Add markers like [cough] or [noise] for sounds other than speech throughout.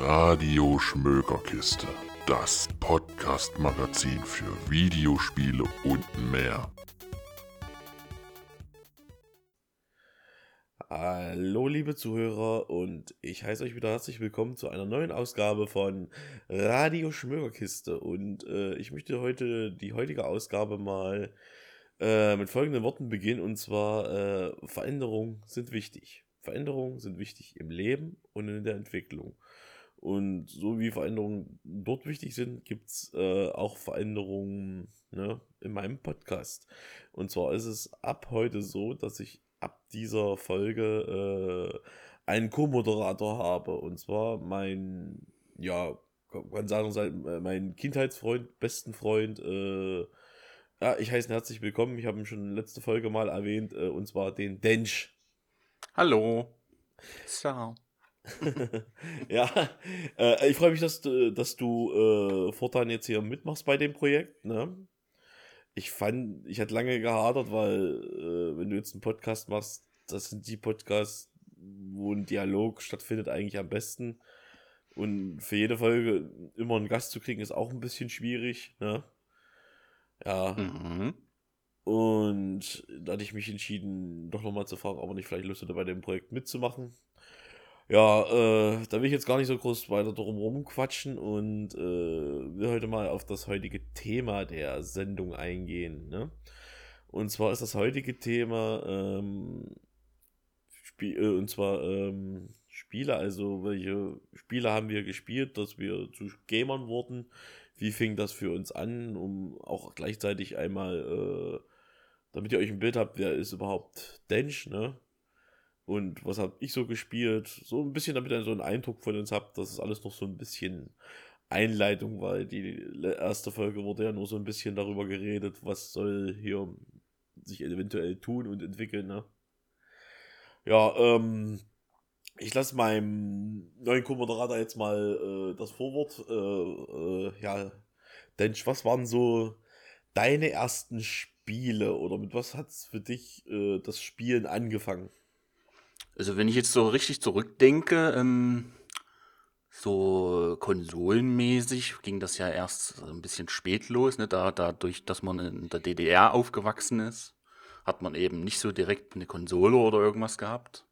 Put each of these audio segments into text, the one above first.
Radio Schmökerkiste, das Podcast-Magazin für Videospiele und mehr. Hallo liebe Zuhörer und ich heiße euch wieder herzlich willkommen zu einer neuen Ausgabe von Radio Schmökerkiste und äh, ich möchte heute die heutige Ausgabe mal äh, mit folgenden Worten beginnen und zwar äh, Veränderungen sind wichtig. Veränderungen sind wichtig im Leben und in der Entwicklung. Und so wie Veränderungen dort wichtig sind, gibt es äh, auch Veränderungen ne, in meinem Podcast. Und zwar ist es ab heute so, dass ich ab dieser Folge äh, einen Co-Moderator habe. Und zwar mein, ja, kann sagen, äh, mein Kindheitsfreund, besten Freund. Äh, ja, ich heiße ihn herzlich willkommen. Ich habe ihn schon letzte Folge mal erwähnt. Äh, und zwar den Dench. Hallo. Ciao. [laughs] ja, äh, ich freue mich, dass, dass du äh, fortan jetzt hier mitmachst bei dem Projekt. Ne? Ich fand, ich hatte lange gehadert, weil äh, wenn du jetzt einen Podcast machst, das sind die Podcasts, wo ein Dialog stattfindet, eigentlich am besten. Und für jede Folge immer einen Gast zu kriegen, ist auch ein bisschen schwierig. Ne? Ja. Mhm. Und da hatte ich mich entschieden, doch nochmal zu fragen, ob er nicht vielleicht Lust hätte, bei dem Projekt mitzumachen. Ja, äh, da will ich jetzt gar nicht so groß weiter drum rumquatschen und äh, will heute mal auf das heutige Thema der Sendung eingehen. Ne? Und zwar ist das heutige Thema ähm, Spiel, äh, und zwar ähm, Spiele, also welche Spiele haben wir gespielt, dass wir zu Gamern wurden, wie fing das für uns an, um auch gleichzeitig einmal, äh, damit ihr euch ein Bild habt, wer ist überhaupt Dench, ne? Und was habe ich so gespielt? So ein bisschen, damit ihr so einen Eindruck von uns habt, dass es alles noch so ein bisschen Einleitung war. Die erste Folge wurde ja nur so ein bisschen darüber geredet, was soll hier sich eventuell tun und entwickeln, ne? Ja, ähm, ich lasse meinem neuen Co-Moderator jetzt mal äh, das Vorwort. Äh, äh, ja, Densch, was waren so deine ersten Spiele oder mit was hat es für dich äh, das Spielen angefangen? Also wenn ich jetzt so richtig zurückdenke, ähm, so konsolenmäßig ging das ja erst ein bisschen spät los, ne? Da, dadurch, dass man in der DDR aufgewachsen ist, hat man eben nicht so direkt eine Konsole oder irgendwas gehabt.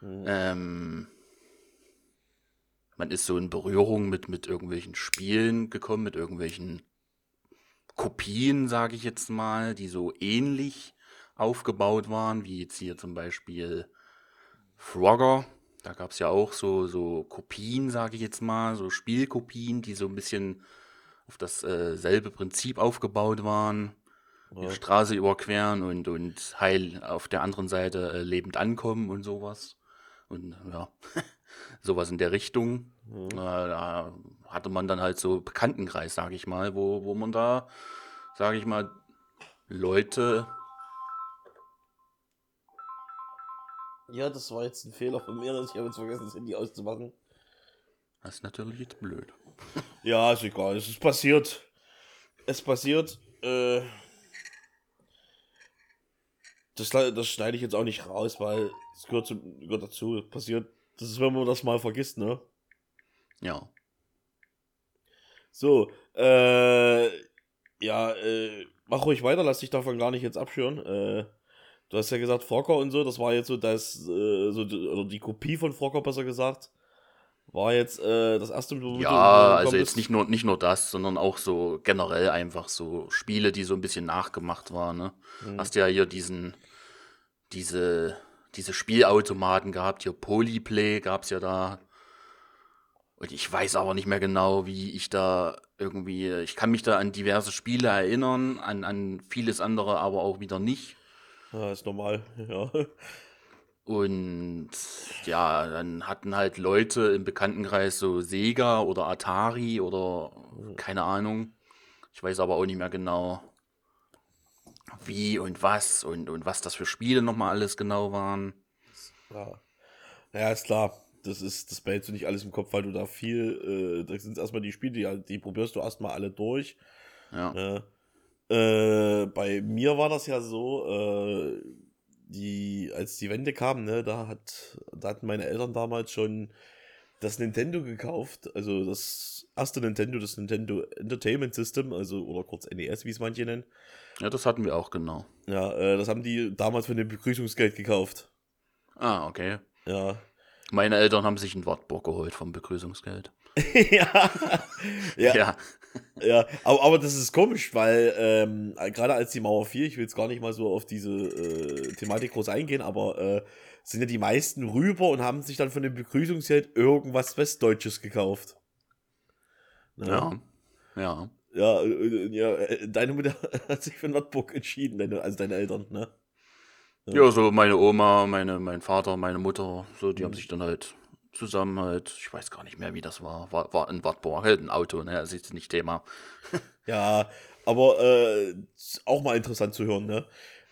Mhm. Ähm, man ist so in Berührung mit, mit irgendwelchen Spielen gekommen, mit irgendwelchen Kopien, sage ich jetzt mal, die so ähnlich aufgebaut waren, wie jetzt hier zum Beispiel Frogger. Da gab es ja auch so, so Kopien, sage ich jetzt mal, so Spielkopien, die so ein bisschen auf dasselbe äh, Prinzip aufgebaut waren. Ja. Die Straße überqueren und, und heil auf der anderen Seite äh, lebend ankommen und sowas. Und ja, [laughs] sowas in der Richtung. Mhm. Äh, da hatte man dann halt so Bekanntenkreis, sage ich mal, wo, wo man da, sage ich mal, Leute Ja, das war jetzt ein Fehler von mir, dass ich habe jetzt vergessen, das Handy auszumachen. Das ist natürlich jetzt blöd. [laughs] ja, ist egal. Es ist passiert. Es passiert. Äh, das, das schneide ich jetzt auch nicht raus, weil es gehört, zum, gehört dazu. Passiert. Das ist, wenn man das mal vergisst, ne? Ja. So, äh, ja, äh, mach ruhig weiter, lass dich davon gar nicht jetzt abschüren. Äh, Du hast ja gesagt, Frocker und so, das war jetzt so das, äh, so, oder die Kopie von Frocker, besser gesagt, war jetzt äh, das erste Mal. Ja, also jetzt nicht nur, nicht nur das, sondern auch so generell einfach so Spiele, die so ein bisschen nachgemacht waren. Ne? Mhm. Hast ja hier diesen, diese, diese Spielautomaten gehabt, hier Polyplay gab es ja da. Und ich weiß aber nicht mehr genau, wie ich da irgendwie, ich kann mich da an diverse Spiele erinnern, an, an vieles andere aber auch wieder nicht. Ja, ist normal, [laughs] ja. Und ja, dann hatten halt Leute im Bekanntenkreis so Sega oder Atari oder keine Ahnung. Ich weiß aber auch nicht mehr genau, wie und was und, und was das für Spiele nochmal alles genau waren. Ja. ja, ist klar. Das ist, das behältst du nicht alles im Kopf, weil du da viel, äh, da sind erstmal die Spiele, die, die probierst du erstmal alle durch. Ja. Äh, äh, bei mir war das ja so, äh, die, als die Wende kam, ne, da hat, da hatten meine Eltern damals schon das Nintendo gekauft, also das erste Nintendo, das Nintendo Entertainment System, also oder kurz NES, wie es manche nennen. Ja, das hatten wir auch genau. Ja, äh, das haben die damals von dem Begrüßungsgeld gekauft. Ah, okay. Ja. Meine Eltern haben sich ein Wartburg geholt vom Begrüßungsgeld. [laughs] [laughs] ja. ja. Ja. Ja, aber, aber das ist komisch, weil ähm, gerade als die Mauer fiel, ich will jetzt gar nicht mal so auf diese äh, Thematik groß eingehen, aber äh, sind ja die meisten rüber und haben sich dann von dem Begrüßungsgeld irgendwas Westdeutsches gekauft. Ne? Ja. Ja. Ja, äh, ja, äh, deine Mutter [laughs] hat sich für Nordburg entschieden, deine, also deine Eltern, ne? Ja, so meine Oma, meine, mein Vater, meine Mutter, so, die haben Mhm. sich dann halt zusammen halt, ich weiß gar nicht mehr, wie das war, war, war in Wartburg, halt ein Auto, ne, das ist jetzt nicht Thema. [laughs] Ja, aber äh, auch mal interessant zu hören, ne?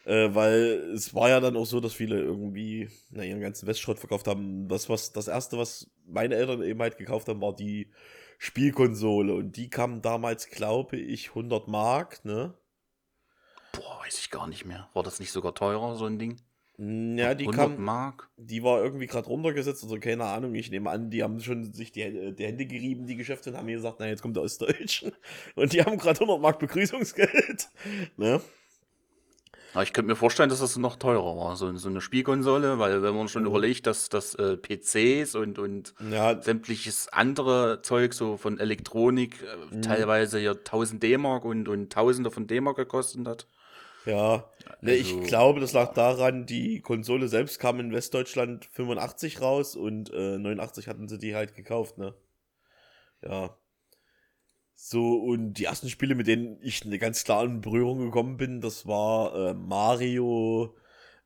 Äh, weil es war ja dann auch so, dass viele irgendwie na, ihren ganzen Westschrott verkauft haben. Das, was, das erste, was meine Eltern eben halt gekauft haben, war die Spielkonsole. Und die kam damals, glaube ich, 100 Mark, ne? Boah, weiß ich gar nicht mehr. War das nicht sogar teurer, so ein Ding? Ja, die 100 kam, Mark? die war irgendwie gerade runtergesetzt, also keine Ahnung. Ich nehme an, die haben schon sich die, Hände- die Hände gerieben, die Geschäfte, und haben mir gesagt, na, jetzt kommt der Ostdeutschen. [laughs] Und die haben gerade 100 Mark Begrüßungsgeld, [laughs] ne? Aber ich könnte mir vorstellen, dass das noch teurer war, so, so eine Spielkonsole, weil wenn man schon Mhm. überlegt, dass, dass äh, PCs und, und Ja, sämtliches andere Zeug, so von Elektronik, äh, Mhm. teilweise ja 1000 D-Mark und, und Tausende von D-Mark gekostet hat. Ja, ne, ich Also- glaube, das lag daran, die Konsole selbst kam in Westdeutschland 85 raus und äh, 89 hatten sie die halt gekauft, ne? Ja. So, und die ersten Spiele, mit denen ich eine ganz klar in Berührung gekommen bin, das war äh, Mario.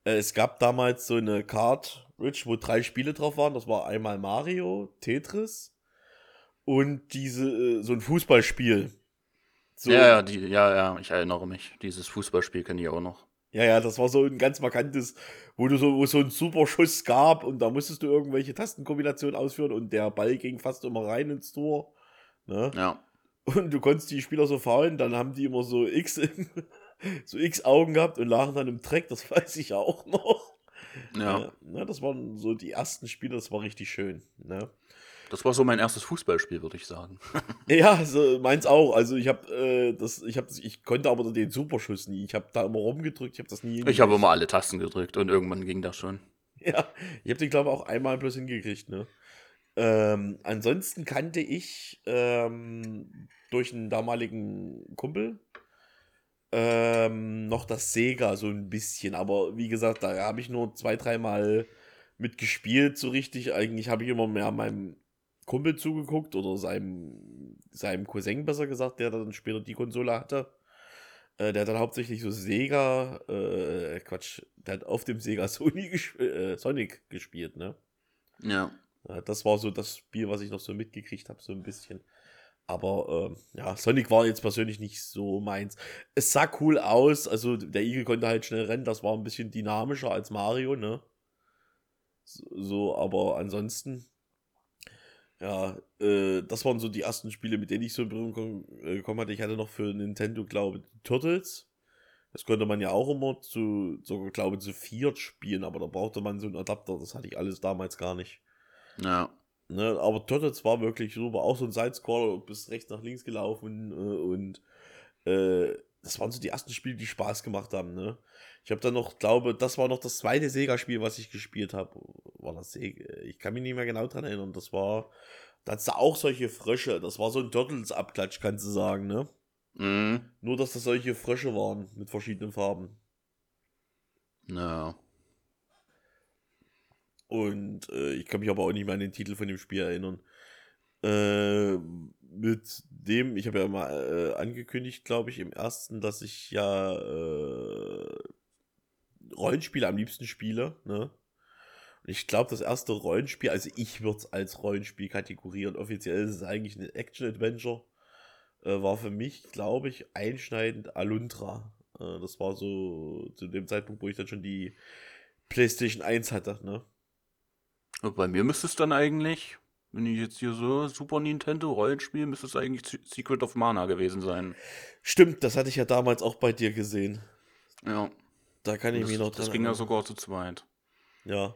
Äh, es gab damals so eine Cartridge, wo drei Spiele drauf waren. Das war einmal Mario, Tetris und diese, äh, so ein Fußballspiel. So, Ja, ja, die, ja, ja, ich erinnere mich. Dieses Fußballspiel kenne ich auch noch. Ja, ja, das war so ein ganz markantes, wo du so, wo so einen super Schuss gab und da musstest du irgendwelche Tastenkombinationen ausführen und der Ball ging fast immer rein ins Tor. Ne? Ja. Und du konntest die Spieler so faulen, dann haben die immer so X, [laughs] so X-Augen gehabt und lagen dann im Dreck, das [laughs] weiß ich auch noch. Ja. Äh, ne, das waren so die ersten Spiele, das war richtig schön. Ne? Das war so mein erstes Fußballspiel, würde ich sagen. [laughs] Ja, so meins auch. Also ich habe äh, das, ich habe, ich konnte aber den Superschuss nie. Ich habe da immer rumgedrückt, ich habe das nie. Ich habe immer alle Tasten gedrückt und irgendwann ging das schon. [laughs] Ja, ich habe den, glaube ich, auch einmal bloß hingekriegt, ne? Ähm, ansonsten kannte ich ähm, durch einen damaligen Kumpel ähm, noch das Sega so ein bisschen, aber wie gesagt, da habe ich nur zwei, dreimal mitgespielt, so richtig. Eigentlich habe ich immer mehr meinem Kumpel zugeguckt oder seinem, seinem Cousin besser gesagt, der dann später die Konsole hatte. Äh, der hat dann hauptsächlich so Sega, äh, Quatsch, der hat auf dem Sega [laughs] Sony gesp äh, Sonic gespielt, ne? Ja. Ja, das war so das Spiel, was ich noch so mitgekriegt habe, so ein bisschen. Aber ähm, ja, Sonic war jetzt persönlich nicht so meins. Es sah cool aus, also der Igel konnte halt schnell rennen, das war ein bisschen dynamischer als Mario, ne? So aber ansonsten, ja, äh, das waren so die ersten Spiele, mit denen ich so in Berührung äh, gekommen hatte. Ich hatte noch für Nintendo, glaube ich, Turtles. Das konnte man ja auch immer zu, sogar, glaube ich, zu viert spielen, aber da brauchte man so einen Adapter, das hatte ich alles damals gar nicht. Ja. Ne, aber Turtles war wirklich super. Auch so ein Sidescroller, bis rechts nach links gelaufen äh, und äh, das waren so die ersten Spiele, die Spaß gemacht haben. Ne? Ich habe dann noch, glaube, das war noch das zweite Sega-Spiel, was ich gespielt habe. War das Sega? Ich kann mich nicht mehr genau dran erinnern. Das war, da hat's da auch solche Frösche. Das war so ein Turtles-Abklatsch, kannst du sagen, ne? Mhm. Nur, dass das solche Frösche waren mit verschiedenen Farben. Ja. Und äh, ich kann mich aber auch nicht mehr an den Titel von dem Spiel erinnern. Äh, mit dem, ich habe ja mal äh, angekündigt, glaube ich, im ersten, dass ich ja äh, Rollenspiele am liebsten spiele. Ne? Und ich glaube, das erste Rollenspiel, also ich würde es als Rollenspiel kategorieren. Offiziell ist es eigentlich ein Action-Adventure. Äh, war für mich, glaube ich, einschneidend Alundra. Äh, das war so zu dem Zeitpunkt, wo ich dann schon die PlayStation 1 hatte. Ne? Und bei mir müsste es dann eigentlich, wenn ich jetzt hier so Super Nintendo Rollenspiel, müsste es eigentlich Se- Secret of Mana gewesen sein. Stimmt, das hatte ich ja damals auch bei dir gesehen. Ja. Da kann ich Das, mich noch dran das ging ja sogar zu zweit. Ja.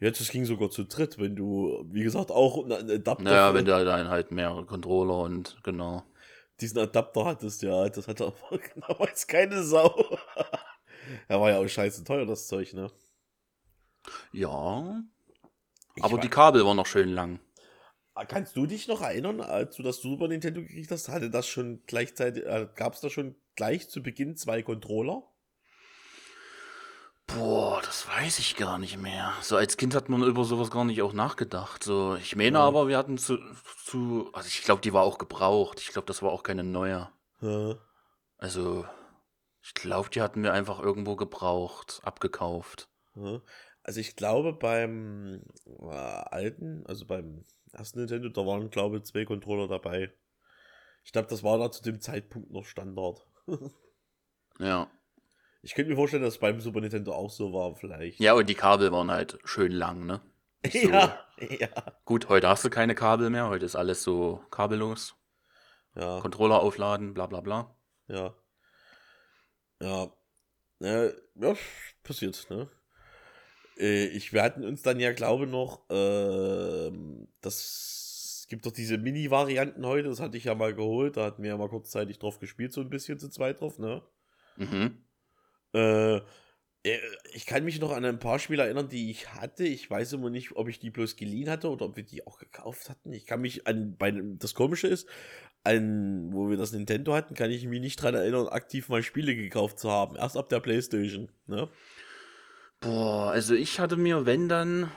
Jetzt, es ging sogar zu dritt, wenn du, wie gesagt, auch einen Adapter. Naja, wenn du dann halt mehrere Controller und genau. Diesen Adapter hattest, ja, das hatte [laughs] aber damals keine Sau. [laughs] er war ja auch scheiße teuer, das Zeug, ne? Ja. Ich aber die Kabel waren noch schön lang. Ah, kannst du dich noch erinnern, als du das Super Nintendo gekriegt hast, hatte das schon gleichzeitig, äh, gab es da schon gleich zu Beginn zwei Controller? Boah, das weiß ich gar nicht mehr. So als Kind hat man über sowas gar nicht auch nachgedacht. So, ich meine ja. aber, wir hatten zu, zu also ich glaube, die war auch gebraucht. Ich glaube, das war auch keine neue. Ja. Also, ich glaube, die hatten wir einfach irgendwo gebraucht, abgekauft. Ja. Also ich glaube beim äh, alten, also beim ersten Nintendo, da waren glaube ich zwei Controller dabei. Ich glaube, das war da zu dem Zeitpunkt noch Standard. [laughs] ja. Ich könnte mir vorstellen, dass es beim Super Nintendo auch so war, vielleicht. Ja, und die Kabel waren halt schön lang, ne? [laughs] So. Ja, ja. Gut, heute hast du keine Kabel mehr, heute ist alles so kabellos. Ja. Controller aufladen, bla bla bla. Ja. Ja. Ja, ja passiert, ne? Äh, ich, wir hatten uns dann ja, glaube noch, äh, das gibt doch diese Mini-Varianten heute, das hatte ich ja mal geholt, da hatten wir ja mal kurzzeitig drauf gespielt, so ein bisschen zu zweit drauf, ne? Mhm. Äh, äh, ich kann mich noch an ein paar Spiele erinnern, die ich hatte. Ich weiß immer nicht, ob ich die bloß geliehen hatte oder ob wir die auch gekauft hatten. Ich kann mich an, bei das Komische ist, an, wo wir das Nintendo hatten, kann ich mich nicht dran erinnern, aktiv mal Spiele gekauft zu haben. Erst ab der Playstation, ne? Boah, also ich hatte mir, wenn dann,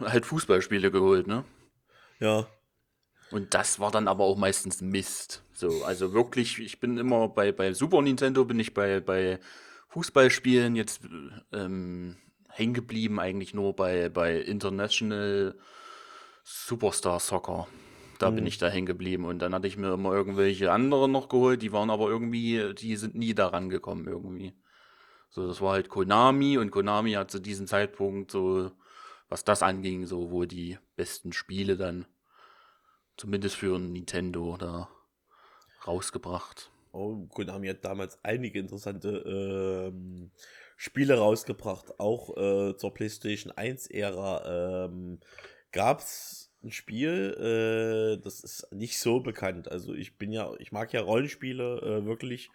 halt Fußballspiele geholt, ne? Ja. Und das war dann aber auch meistens Mist. So, also wirklich, ich bin immer bei, bei Super Nintendo bin ich bei, bei Fußballspielen jetzt ähm, hängen geblieben, eigentlich nur bei, bei International Superstar Soccer. Da mhm. bin ich da hängen geblieben. Und dann hatte ich mir immer irgendwelche anderen noch geholt, die waren aber irgendwie, die sind nie daran gekommen irgendwie. So, das war halt Konami und Konami hat zu diesem Zeitpunkt so, was das anging, so wohl die besten Spiele dann, zumindest für Nintendo, da rausgebracht. Oh, Konami hat damals einige interessante ähm, Spiele rausgebracht, auch äh, zur PlayStation 1-Ära. Ähm, Gab es ein Spiel, äh, das ist nicht so bekannt. Also ich bin ja, ich mag ja Rollenspiele äh, wirklich,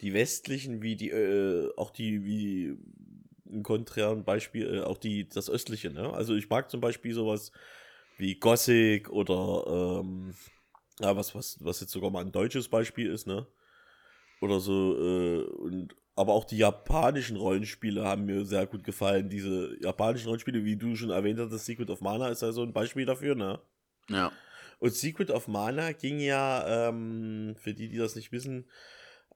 die westlichen, wie die, äh, auch die, wie ein konträren Beispiel, äh, auch die, das östliche, ne? Also ich mag zum Beispiel sowas wie Gothic oder ähm, ja, was, was, was jetzt sogar mal ein deutsches Beispiel ist, ne? Oder so. Äh, und, aber auch die japanischen Rollenspiele haben mir sehr gut gefallen. Diese japanischen Rollenspiele, wie du schon erwähnt hast, Secret of Mana ist ja so ein Beispiel dafür, ne? Ja. Und Secret of Mana ging ja, ähm, für die, die das nicht wissen,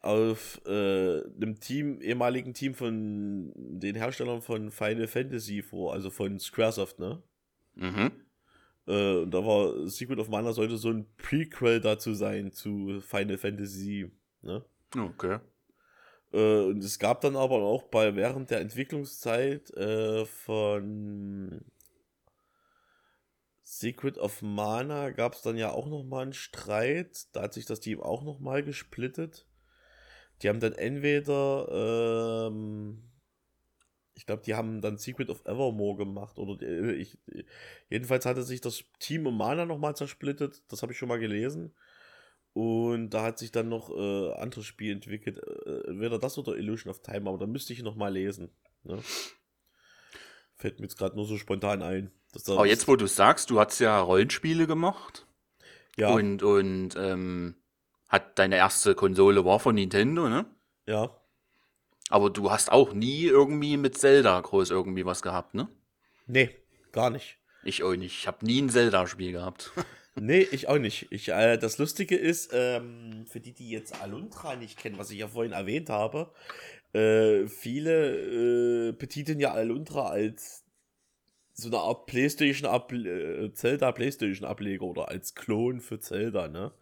auf äh, einem Team, ehemaligen Team von den Herstellern von Final Fantasy vor, also von Squaresoft, ne? Mhm. Äh, und da war Secret of Mana sollte so ein Prequel dazu sein zu Final Fantasy, ne? Okay. Äh, und es gab dann aber auch bei während der Entwicklungszeit äh, von Secret of Mana gab es dann ja auch noch mal einen Streit. Da hat sich das Team auch noch mal gesplittet. Die haben dann entweder, ähm, ich glaube, die haben dann Secret of Evermore gemacht oder die, ich, jedenfalls hatte sich das Team um Mana noch mal zersplittet. Das habe ich schon mal gelesen. Und da hat sich dann noch äh, anderes Spiel entwickelt. Äh, entweder das oder Illusion of Time, aber da müsste ich noch mal lesen. Ne? Fällt mir jetzt gerade nur so spontan ein. aber jetzt, wo du sagst, du hast ja Rollenspiele gemacht. Ja. Und, und ähm, hat deine erste Konsole war von Nintendo, ne? Ja. Aber du hast auch nie irgendwie mit Zelda groß irgendwie was gehabt, ne? Nee, gar nicht. Ich auch nicht. Ich habe nie ein Zelda-Spiel gehabt. [laughs] Nee, ich auch nicht. Ich, äh, das Lustige ist, ähm, für die, die jetzt Aluntra nicht kennen, was ich ja vorhin erwähnt habe, äh, viele äh, betiteln ja Aluntra als so eine Art PlayStation äh, Zelda PlayStation Ableger oder als Klon für Zelda, ne?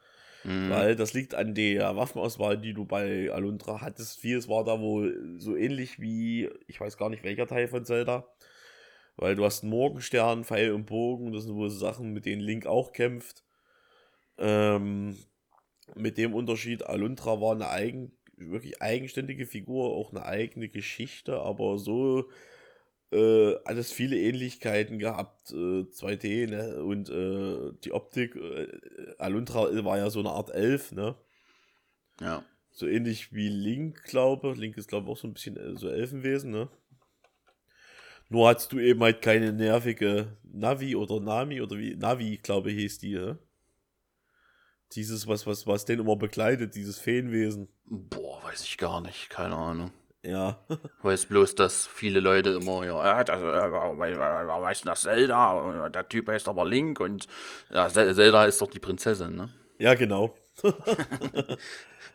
Mhm. Weil das liegt an der Waffenauswahl, die du bei Aluntra hattest. Vieles war da wohl so ähnlich wie, ich weiß gar nicht welcher Teil von Zelda. Weil du hast einen Morgenstern, Pfeil und Bogen, das sind wohl Sachen, mit denen Link auch kämpft. Ähm, mit dem Unterschied, Alundra war eine eigen, wirklich eigenständige Figur, auch eine eigene Geschichte, aber so äh, alles viele Ähnlichkeiten gehabt, äh, 2D, ne? Und äh, die Optik, äh, Alundra war ja so eine Art Elf, ne? Ja. So ähnlich wie Link, glaube Link ist, glaube ich, auch so ein bisschen äh, so Elfenwesen, ne? Nur hattest du eben halt keine nervige Navi oder Nami oder wie, Navi, glaube ich, hieß die, ne? Dieses, was, was, was den immer begleitet, dieses Feenwesen. Boah, weiß ich gar nicht, keine Ahnung. Ja. [laughs] Weiß bloß, dass viele Leute immer, ja, äh, das, äh, weiß denn das Zelda? Der Typ heißt aber Link und ja, Zel- Zelda ist doch die Prinzessin, ne? ja, genau. [laughs]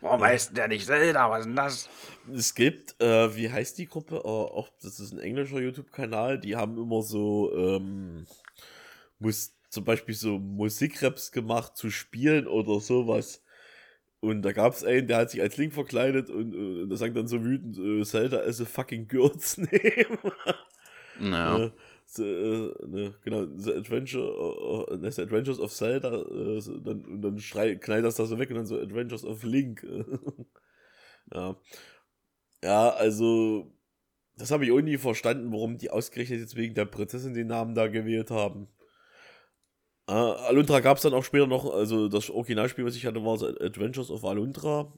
Warum heißt denn der nicht Zelda? Was ist denn das? Es gibt, äh, wie heißt die Gruppe? Äh, auch, das ist ein englischer YouTube-Kanal, die haben immer so, ähm, muss, zum Beispiel so Musikraps gemacht zu Spielen oder sowas. Und da gab es einen, der hat sich als Link verkleidet und, äh, und der sagt dann so wütend, äh, Zelda is a fucking girl's [laughs] name. Naja. Äh, ne, genau, The Adventure, The Adventures of Zelda, so, dann, und dann schrei, knallt das da so weg und dann so Adventures of Link. [laughs] ja. Ja, also, das habe ich auch nie verstanden, warum die ausgerechnet jetzt wegen der Prinzessin den Namen da gewählt haben. Äh, Alundra gab es dann auch später noch, also das Originalspiel, was ich hatte, war so Adventures of Alundra.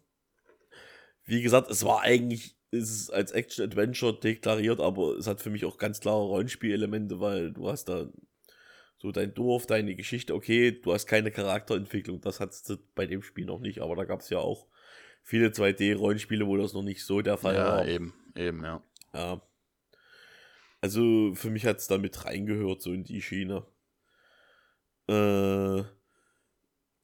Wie gesagt, es war eigentlich, ist es als Action-Adventure deklariert, aber es hat für mich auch ganz klare Rollenspielelemente, weil du hast da so dein Dorf, deine Geschichte, okay, du hast keine Charakterentwicklung, das hattest du bei dem Spiel noch nicht, aber da gab es ja auch viele 2D-Rollenspiele, wo das noch nicht so der Fall Ja, war. eben, eben, ja. Ja. Also für mich hat es da mit reingehört, so in die Schiene. Äh,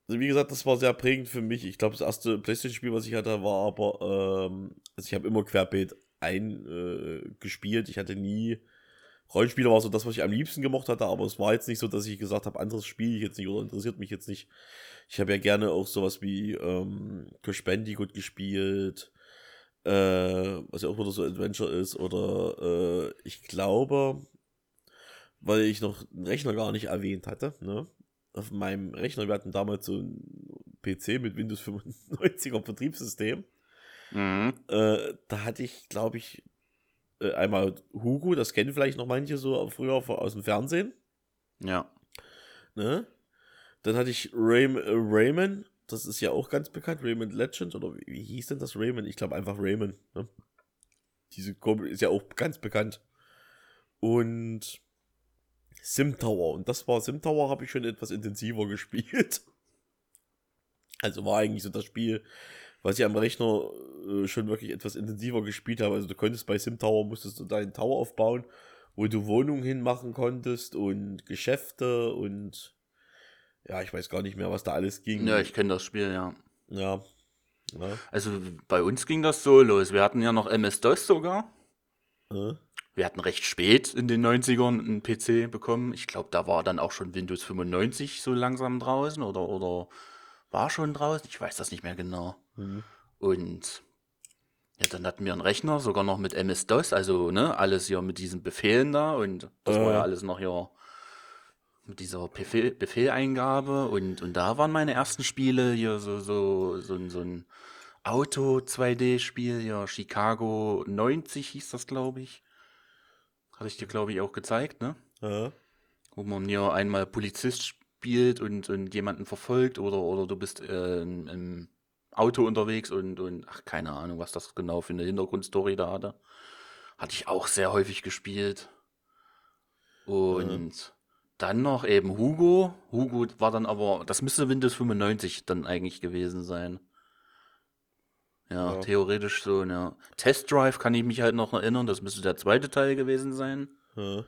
wie gesagt, das war sehr prägend für mich. Ich glaube, das erste PlayStation-Spiel, was ich hatte, war aber, ähm, also ich habe immer querbeet eingespielt. Äh, ich hatte nie. Rollenspiele war so das, was ich am liebsten gemocht hatte, aber es war jetzt nicht so, dass ich gesagt habe, anderes spiele ich jetzt nicht oder interessiert mich jetzt nicht. Ich habe ja gerne auch sowas wie ähm, Crash Bandicoot gespielt, äh, was ja auch wieder so Adventure ist, oder äh, ich glaube, weil ich noch einen Rechner gar nicht erwähnt hatte, ne? Auf meinem Rechner, wir hatten damals so einen PC mit Windows 95er Betriebssystem. Mhm. Äh, da hatte ich, glaube ich, äh, einmal Hugo, das kennen vielleicht noch manche so früher aus dem Fernsehen. Ja. Ne? Dann hatte ich Ray Rayman, das ist ja auch ganz bekannt, Rayman Legend, oder wie, hieß denn das Rayman? Ich glaube einfach Rayman. Ne? Diese Kurbel ist ja auch ganz bekannt. Und Sim Tower. Und das war Sim Tower, habe ich schon etwas intensiver [laughs] gespielt. Also war eigentlich so das Spiel, was ich am Rechner äh, schon wirklich etwas intensiver gespielt habe. Also du konntest bei Sim Tower, musstest du deinen Tower aufbauen, wo du Wohnungen hinmachen konntest und Geschäfte und ja, ich weiß gar nicht mehr, was da alles ging. Ja, ich kenne das Spiel, ja. Ja. ja. Also bei uns ging das so los. Wir hatten ja noch MS-DOS sogar. Äh, Wir hatten recht spät in den 90ern einen PC bekommen. Ich glaube, da war dann auch schon Windows 95 so langsam draußen oder, oder war schon draußen. Ich weiß das nicht mehr genau. mhm. Und ja, dann hatten wir einen Rechner, sogar noch mit MS-DOS, also ne, alles hier mit diesen Befehlen da und das war Äh. ja alles noch hier mit dieser Befehl, Befehleingabe und, und da waren meine ersten Spiele hier so, so, so, ein- so ein Auto-2D-Spiel, ja, Chicago 90 hieß das, glaube ich. Hatte ich dir, glaube ich, auch gezeigt, ne? Ja. wo man ja einmal Polizist spielt und, und jemanden verfolgt oder, oder du bist äh, im, Auto unterwegs und, und ach, keine Ahnung, was das genau für eine Hintergrundstory da hatte. Hatte ich auch sehr häufig gespielt. Und dann noch eben Hugo. Hugo war dann aber, das müsste Windows 95 dann eigentlich gewesen sein. Ja, Ja. theoretisch so, ja. Test Drive kann ich mich halt noch erinnern, das müsste der zweite Teil gewesen sein. Ja.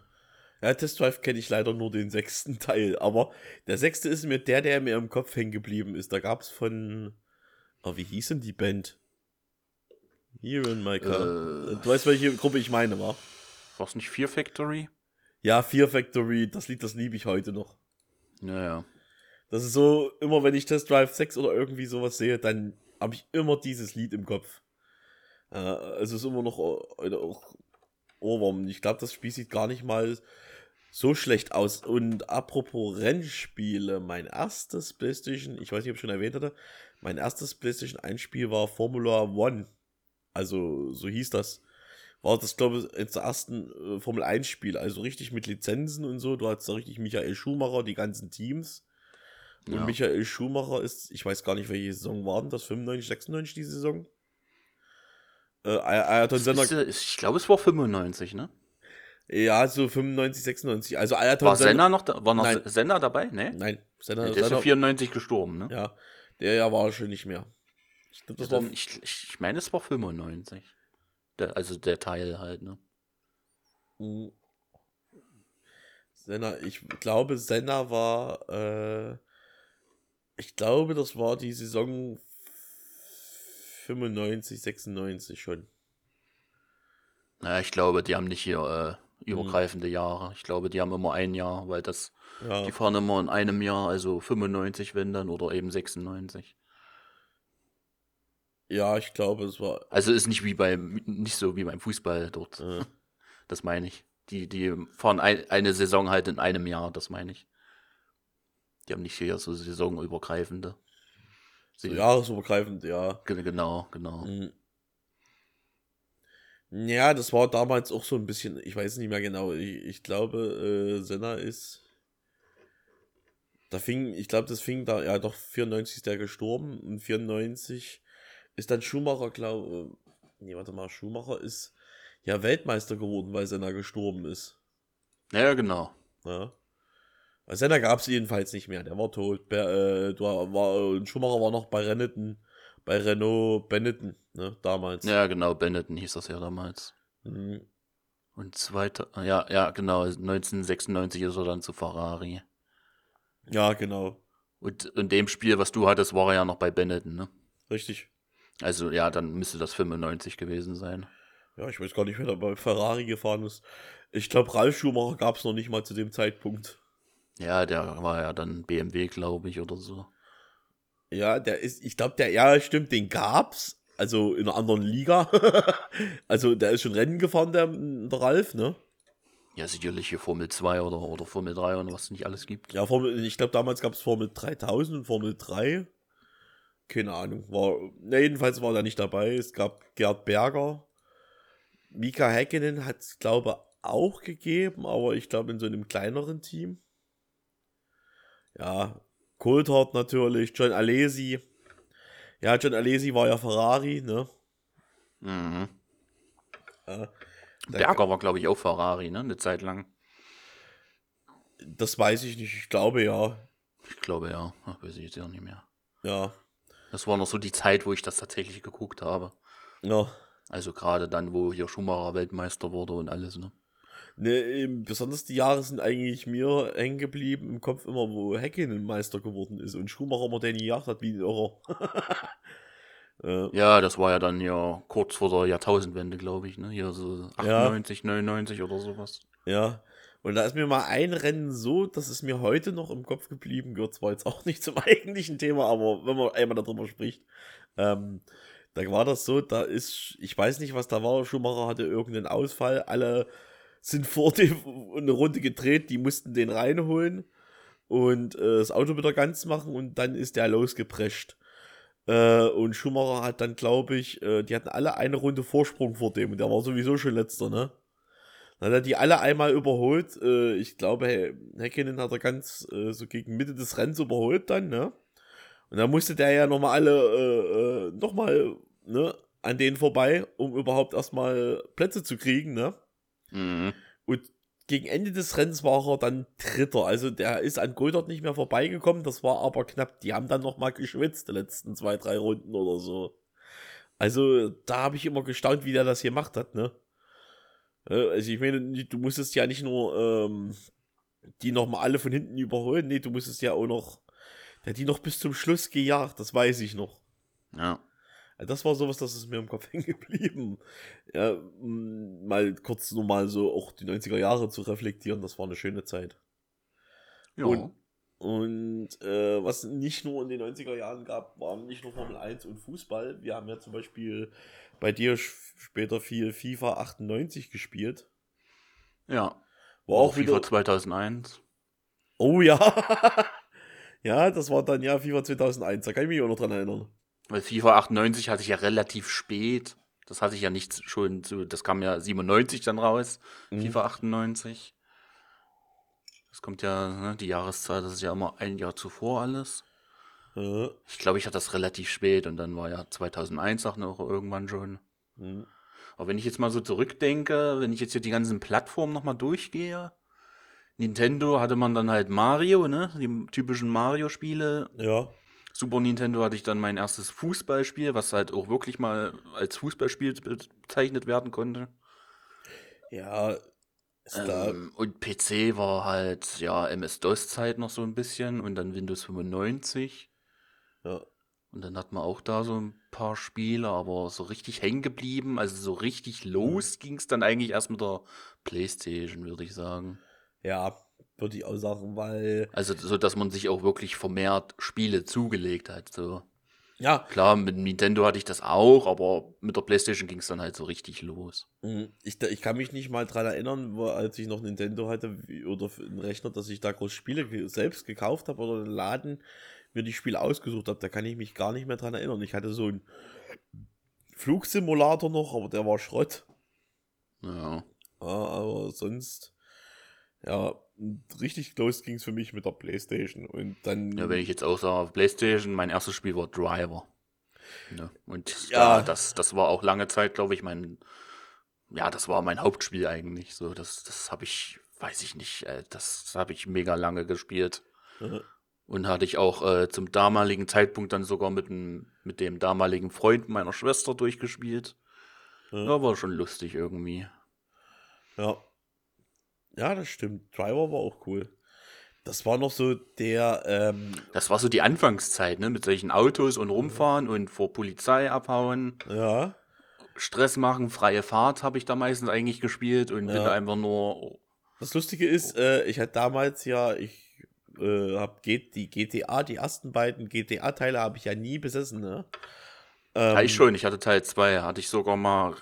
Ja, Test Drive kenne ich leider nur den sechsten Teil, aber der sechste ist mir der, der mir im Kopf hängen geblieben ist. Da gab es von, oh, wie hieß denn die Band? My car. Äh. du weißt, welche Gruppe ich meine, wa? War es nicht Fear Factory? Ja, Fear Factory, das Lied, das liebe ich heute noch. Ja, ja. Das ist so, immer wenn ich Test Drive 6 oder irgendwie sowas sehe, dann habe ich immer dieses Lied im Kopf. Äh, es ist immer noch äh, auch Ohrwurm. Ich glaube, das Spiel sieht gar nicht mal so schlecht aus. Und apropos Rennspiele, mein erstes PlayStation, ich weiß nicht, ob ich schon erwähnt hatte, mein erstes PlayStation 1 Spiel war Formula One. Also so hieß das. war das, glaube ich, der ersten äh, Formel 1 Spiele, also richtig mit Lizenzen und so. Du hattest da richtig Michael Schumacher, die ganzen Teams. Und Ja. Michael Schumacher ist, ich weiß gar nicht, welche Saison war denn das, 95, 96 die Saison? Äh, Ayrton Senna, Ist, äh, ist, ich glaube, es war 95, ne? ja, so 95, 96. Also Ayrton War Senna noch da, war noch Nein. Senna dabei? Ne? Nein, Senna, Der ist ja Senna 94 gestorben, ne? ja, der ja war schon nicht mehr. Ich glaube, das Ja, war ich, ich, meine, es war 95. Der, also der Teil halt, ne? Mhm. Senna, ich glaube, Senna war, äh, ich glaube, das war die Saison 95, 96 schon. Naja, ich glaube, die haben nicht hier äh, übergreifende Jahre. Ich glaube, die haben immer ein Jahr, weil das, Ja, die fahren immer in einem Jahr, also 95, wenn dann, oder eben 96. ja ich glaube, es war. Also ist nicht wie beim, nicht so wie beim Fußball dort. Äh, Das meine ich. Die, die fahren ein, eine Saison halt in einem Jahr, das meine ich. Die haben nicht hier so saisonübergreifende. so jahresübergreifend, ja. Ge- Genau, genau. Mhm. Ja, das war damals auch so ein bisschen, ich weiß nicht mehr genau. Ich, ich glaube, äh, Senna ist. Da fing, ich glaube, das fing da, ja doch, 94 ist der gestorben und 94 ist dann Schumacher, glaube nee, warte mal, Schumacher ist ja Weltmeister geworden, weil Senna gestorben ist. Ja, genau. Ja. Also Senna gab es jedenfalls nicht mehr, der war tot. Ber, äh, du war, und Schumacher war noch bei Renneton, bei Renault Benetton, ne, damals. Ja, genau, Benetton hieß das ja damals. Mhm. Und zweiter, ja, ja, genau, 1996 ist er dann zu Ferrari. Ja, genau. Und in dem Spiel, was du hattest, war er ja noch bei Benetton, ne? Richtig. Also ja, dann müsste das 95 gewesen sein. Ja, ich weiß gar nicht, wer da bei Ferrari gefahren ist. Ich glaube, Ralf Schumacher gab es noch nicht mal zu dem Zeitpunkt. Ja, der war ja dann BMW, glaube ich, oder so. Ja, der ist, ich glaube, der, ja, stimmt, den gab's. Also in einer anderen Liga. [laughs] also der ist schon Rennen gefahren, der, der Ralf, ne? Ja, sicherlich hier Formel 2 oder, oder Formel 3 und was es nicht alles gibt. Ja, Formel, ich glaube, damals gab es Formel 3000 und Formel 3. Keine Ahnung. War, ne, jedenfalls war er nicht dabei. Es gab Gerd Berger. Mika Häkkinen hat es, glaube auch gegeben, aber ich glaube in so einem kleineren Team. Ja, Coulthard natürlich, John Alesi. Ja, John Alesi war ja Ferrari, ne? Mhm. Ja, Berger war, glaube ich, auch Ferrari, ne? Eine Zeit lang. Das weiß ich nicht. Ich glaube ja. Ich glaube ja. Ach, weiß ich jetzt ja nicht mehr. Ja. Das war noch so die Zeit, wo ich das tatsächlich geguckt habe. Ja. Also gerade dann, wo hier Schumacher Weltmeister wurde und alles, ne? Ne, besonders die Jahre sind eigentlich mir hängen geblieben im Kopf immer, wo Häkkinen Meister geworden ist und Schumacher immer den gejagt hat wie ein Irrer. [laughs] äh, Ja, das war ja dann ja kurz vor der Jahrtausendwende, glaube ich, ne? Hier so 98, 99 oder sowas. ja. Und da ist mir mal ein Rennen so, dass es mir heute noch im Kopf geblieben gehört. Zwar jetzt auch nicht [laughs] zum eigentlichen Thema, aber wenn man einmal darüber spricht, ähm, da war das so, da ist, ich weiß nicht, was da war, Schumacher hatte irgendeinen Ausfall, alle sind vor dem [laughs] eine Runde gedreht, die mussten den reinholen und äh, das Auto wieder ganz machen und dann ist der losgeprescht. Äh, und Schumacher hat dann, glaube ich, äh, die hatten alle eine Runde Vorsprung vor dem und der war sowieso schon letzter, ne? Dann hat er die alle einmal überholt. Äh, ich glaube, Häkkinen hat er ganz äh, so gegen Mitte des Rennens überholt dann, ne? Und dann musste der ja nochmal alle, äh, äh, nochmal, ne, an denen vorbei, um überhaupt erstmal Plätze zu kriegen, ne? Mhm. Und gegen Ende des Rennens war er dann Dritter. Also der ist an Goldert nicht mehr vorbeigekommen. Das war aber knapp. Die haben dann nochmal geschwitzt, die letzten zwei, drei Runden oder so. Also da habe ich immer gestaunt, wie der das hier gemacht hat, ne? Also ich meine, du musstest ja nicht nur ähm, die nochmal alle von hinten überholen. Nee, du musstest ja auch noch, der hat die noch bis zum Schluss gejagt. Das weiß ich noch. Ja. Ja, Das war sowas, das ist mir im Kopf [laughs] hängen geblieben. Ja, m, mal kurz nur mal so auch die 90er Jahre zu reflektieren, das war eine schöne Zeit. Ja. Und- Und äh, was nicht nur in den 90er Jahren gab, waren nicht nur Formel 1 und Fußball. Wir haben ja zum Beispiel bei dir später viel FIFA 98 gespielt. ja. War auch FIFA wieder. 2001. Oh ja! [laughs] ja, das war dann ja FIFA 2001, da kann ich mich auch noch dran erinnern. Weil FIFA 98 hatte ich ja relativ spät. Das hatte ich ja nicht schon zu, das kam ja 97 dann raus, Mhm. FIFA 98. Das kommt ja, ne, die Jahreszahl, das ist ja immer ein Jahr zuvor alles. Äh, Ich glaube, ich hatte das relativ spät und dann war ja 2001 auch noch irgendwann schon. mhm. Aber wenn ich jetzt mal so zurückdenke, wenn ich jetzt hier die ganzen Plattformen nochmal durchgehe, Nintendo hatte man dann halt Mario, ne? Die typischen Mario-Spiele. Ja. Super Nintendo hatte ich dann mein erstes Fußballspiel, was halt auch wirklich mal als Fußballspiel bezeichnet werden konnte. Ja. Ähm, und PC war halt, ja, MS-DOS-Zeit noch so ein bisschen und dann Windows 95. ja. Und dann hat man auch da so ein paar Spiele, aber so richtig hängen geblieben, also so richtig los ging es dann eigentlich erst mit der Playstation, würde ich sagen. ja, würde ich auch sagen, weil. Also so, dass man sich auch wirklich vermehrt Spiele zugelegt hat. So. Ja, Klar, mit Nintendo hatte ich das auch, aber mit der Playstation ging es dann halt so richtig los. Mhm. Ich, ich kann mich nicht mal dran erinnern, wo, als ich noch Nintendo hatte oder einen Rechner, dass ich da groß Spiele selbst gekauft habe oder einen Laden mir die Spiele ausgesucht habe. Da kann ich mich gar nicht mehr dran erinnern. Ich hatte so einen Flugsimulator noch, aber der war Schrott. Ja. Ja, aber sonst, ja, richtig los ging es für mich mit der Playstation. Und dann. Ja, wenn ich jetzt auch sage, auf Playstation, mein erstes Spiel war Driver. Ja, und Ja. das, das war auch lange Zeit, glaube ich, mein, ja, das war mein Hauptspiel eigentlich. So, das, das habe ich, weiß ich nicht, äh, das habe ich mega lange gespielt. äh, Und hatte ich auch äh, zum damaligen Zeitpunkt dann sogar mit dem, mit dem damaligen Freund meiner Schwester durchgespielt. Ja. Ja, war schon lustig irgendwie. Ja. Ja, das stimmt. Driver war auch cool. Das war noch so der, ähm, Das war so die Anfangszeit, ne? Mit solchen Autos und rumfahren und vor Polizei abhauen. ja, Stress machen, freie Fahrt habe ich da meistens eigentlich gespielt und bin Ja. da einfach nur. Das Lustige ist, äh, ich hatte damals ja, ich äh, habe die GTA, die ersten beiden GTA-Teile habe ich ja nie besessen, ne? Ähm, Ja, ich schon, ich hatte Teil 2, hatte ich sogar mal,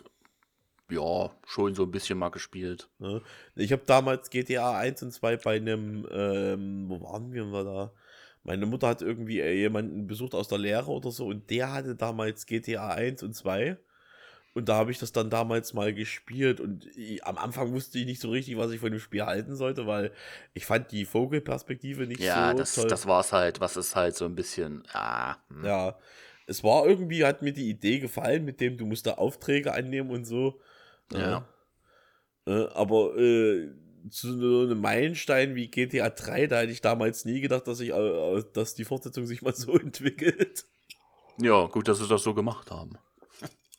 ja, schon so ein bisschen mal gespielt. Ne? Ich habe damals GTA 1 und 2 bei einem, ähm, wo waren wir denn da? Meine Mutter hat irgendwie äh, jemanden besucht aus der Lehre oder so und der hatte damals GTA 1 und 2. Und da habe ich das dann damals mal gespielt und ich, am Anfang wusste ich nicht so richtig, was ich von dem Spiel halten sollte, weil ich fand die Vogelperspektive nicht Ja, so das, toll. das war es halt, was ist halt so ein bisschen, ah, hm. Ja, es war irgendwie, hat mir die Idee gefallen, mit dem du musst da Aufträge annehmen und so. Ja. Äh, aber äh, zu so einem Meilenstein wie GTA 3, da hätte ich damals nie gedacht, dass, ich, äh, dass die Fortsetzung sich mal [laughs] so entwickelt. ja, gut, dass sie das so gemacht haben.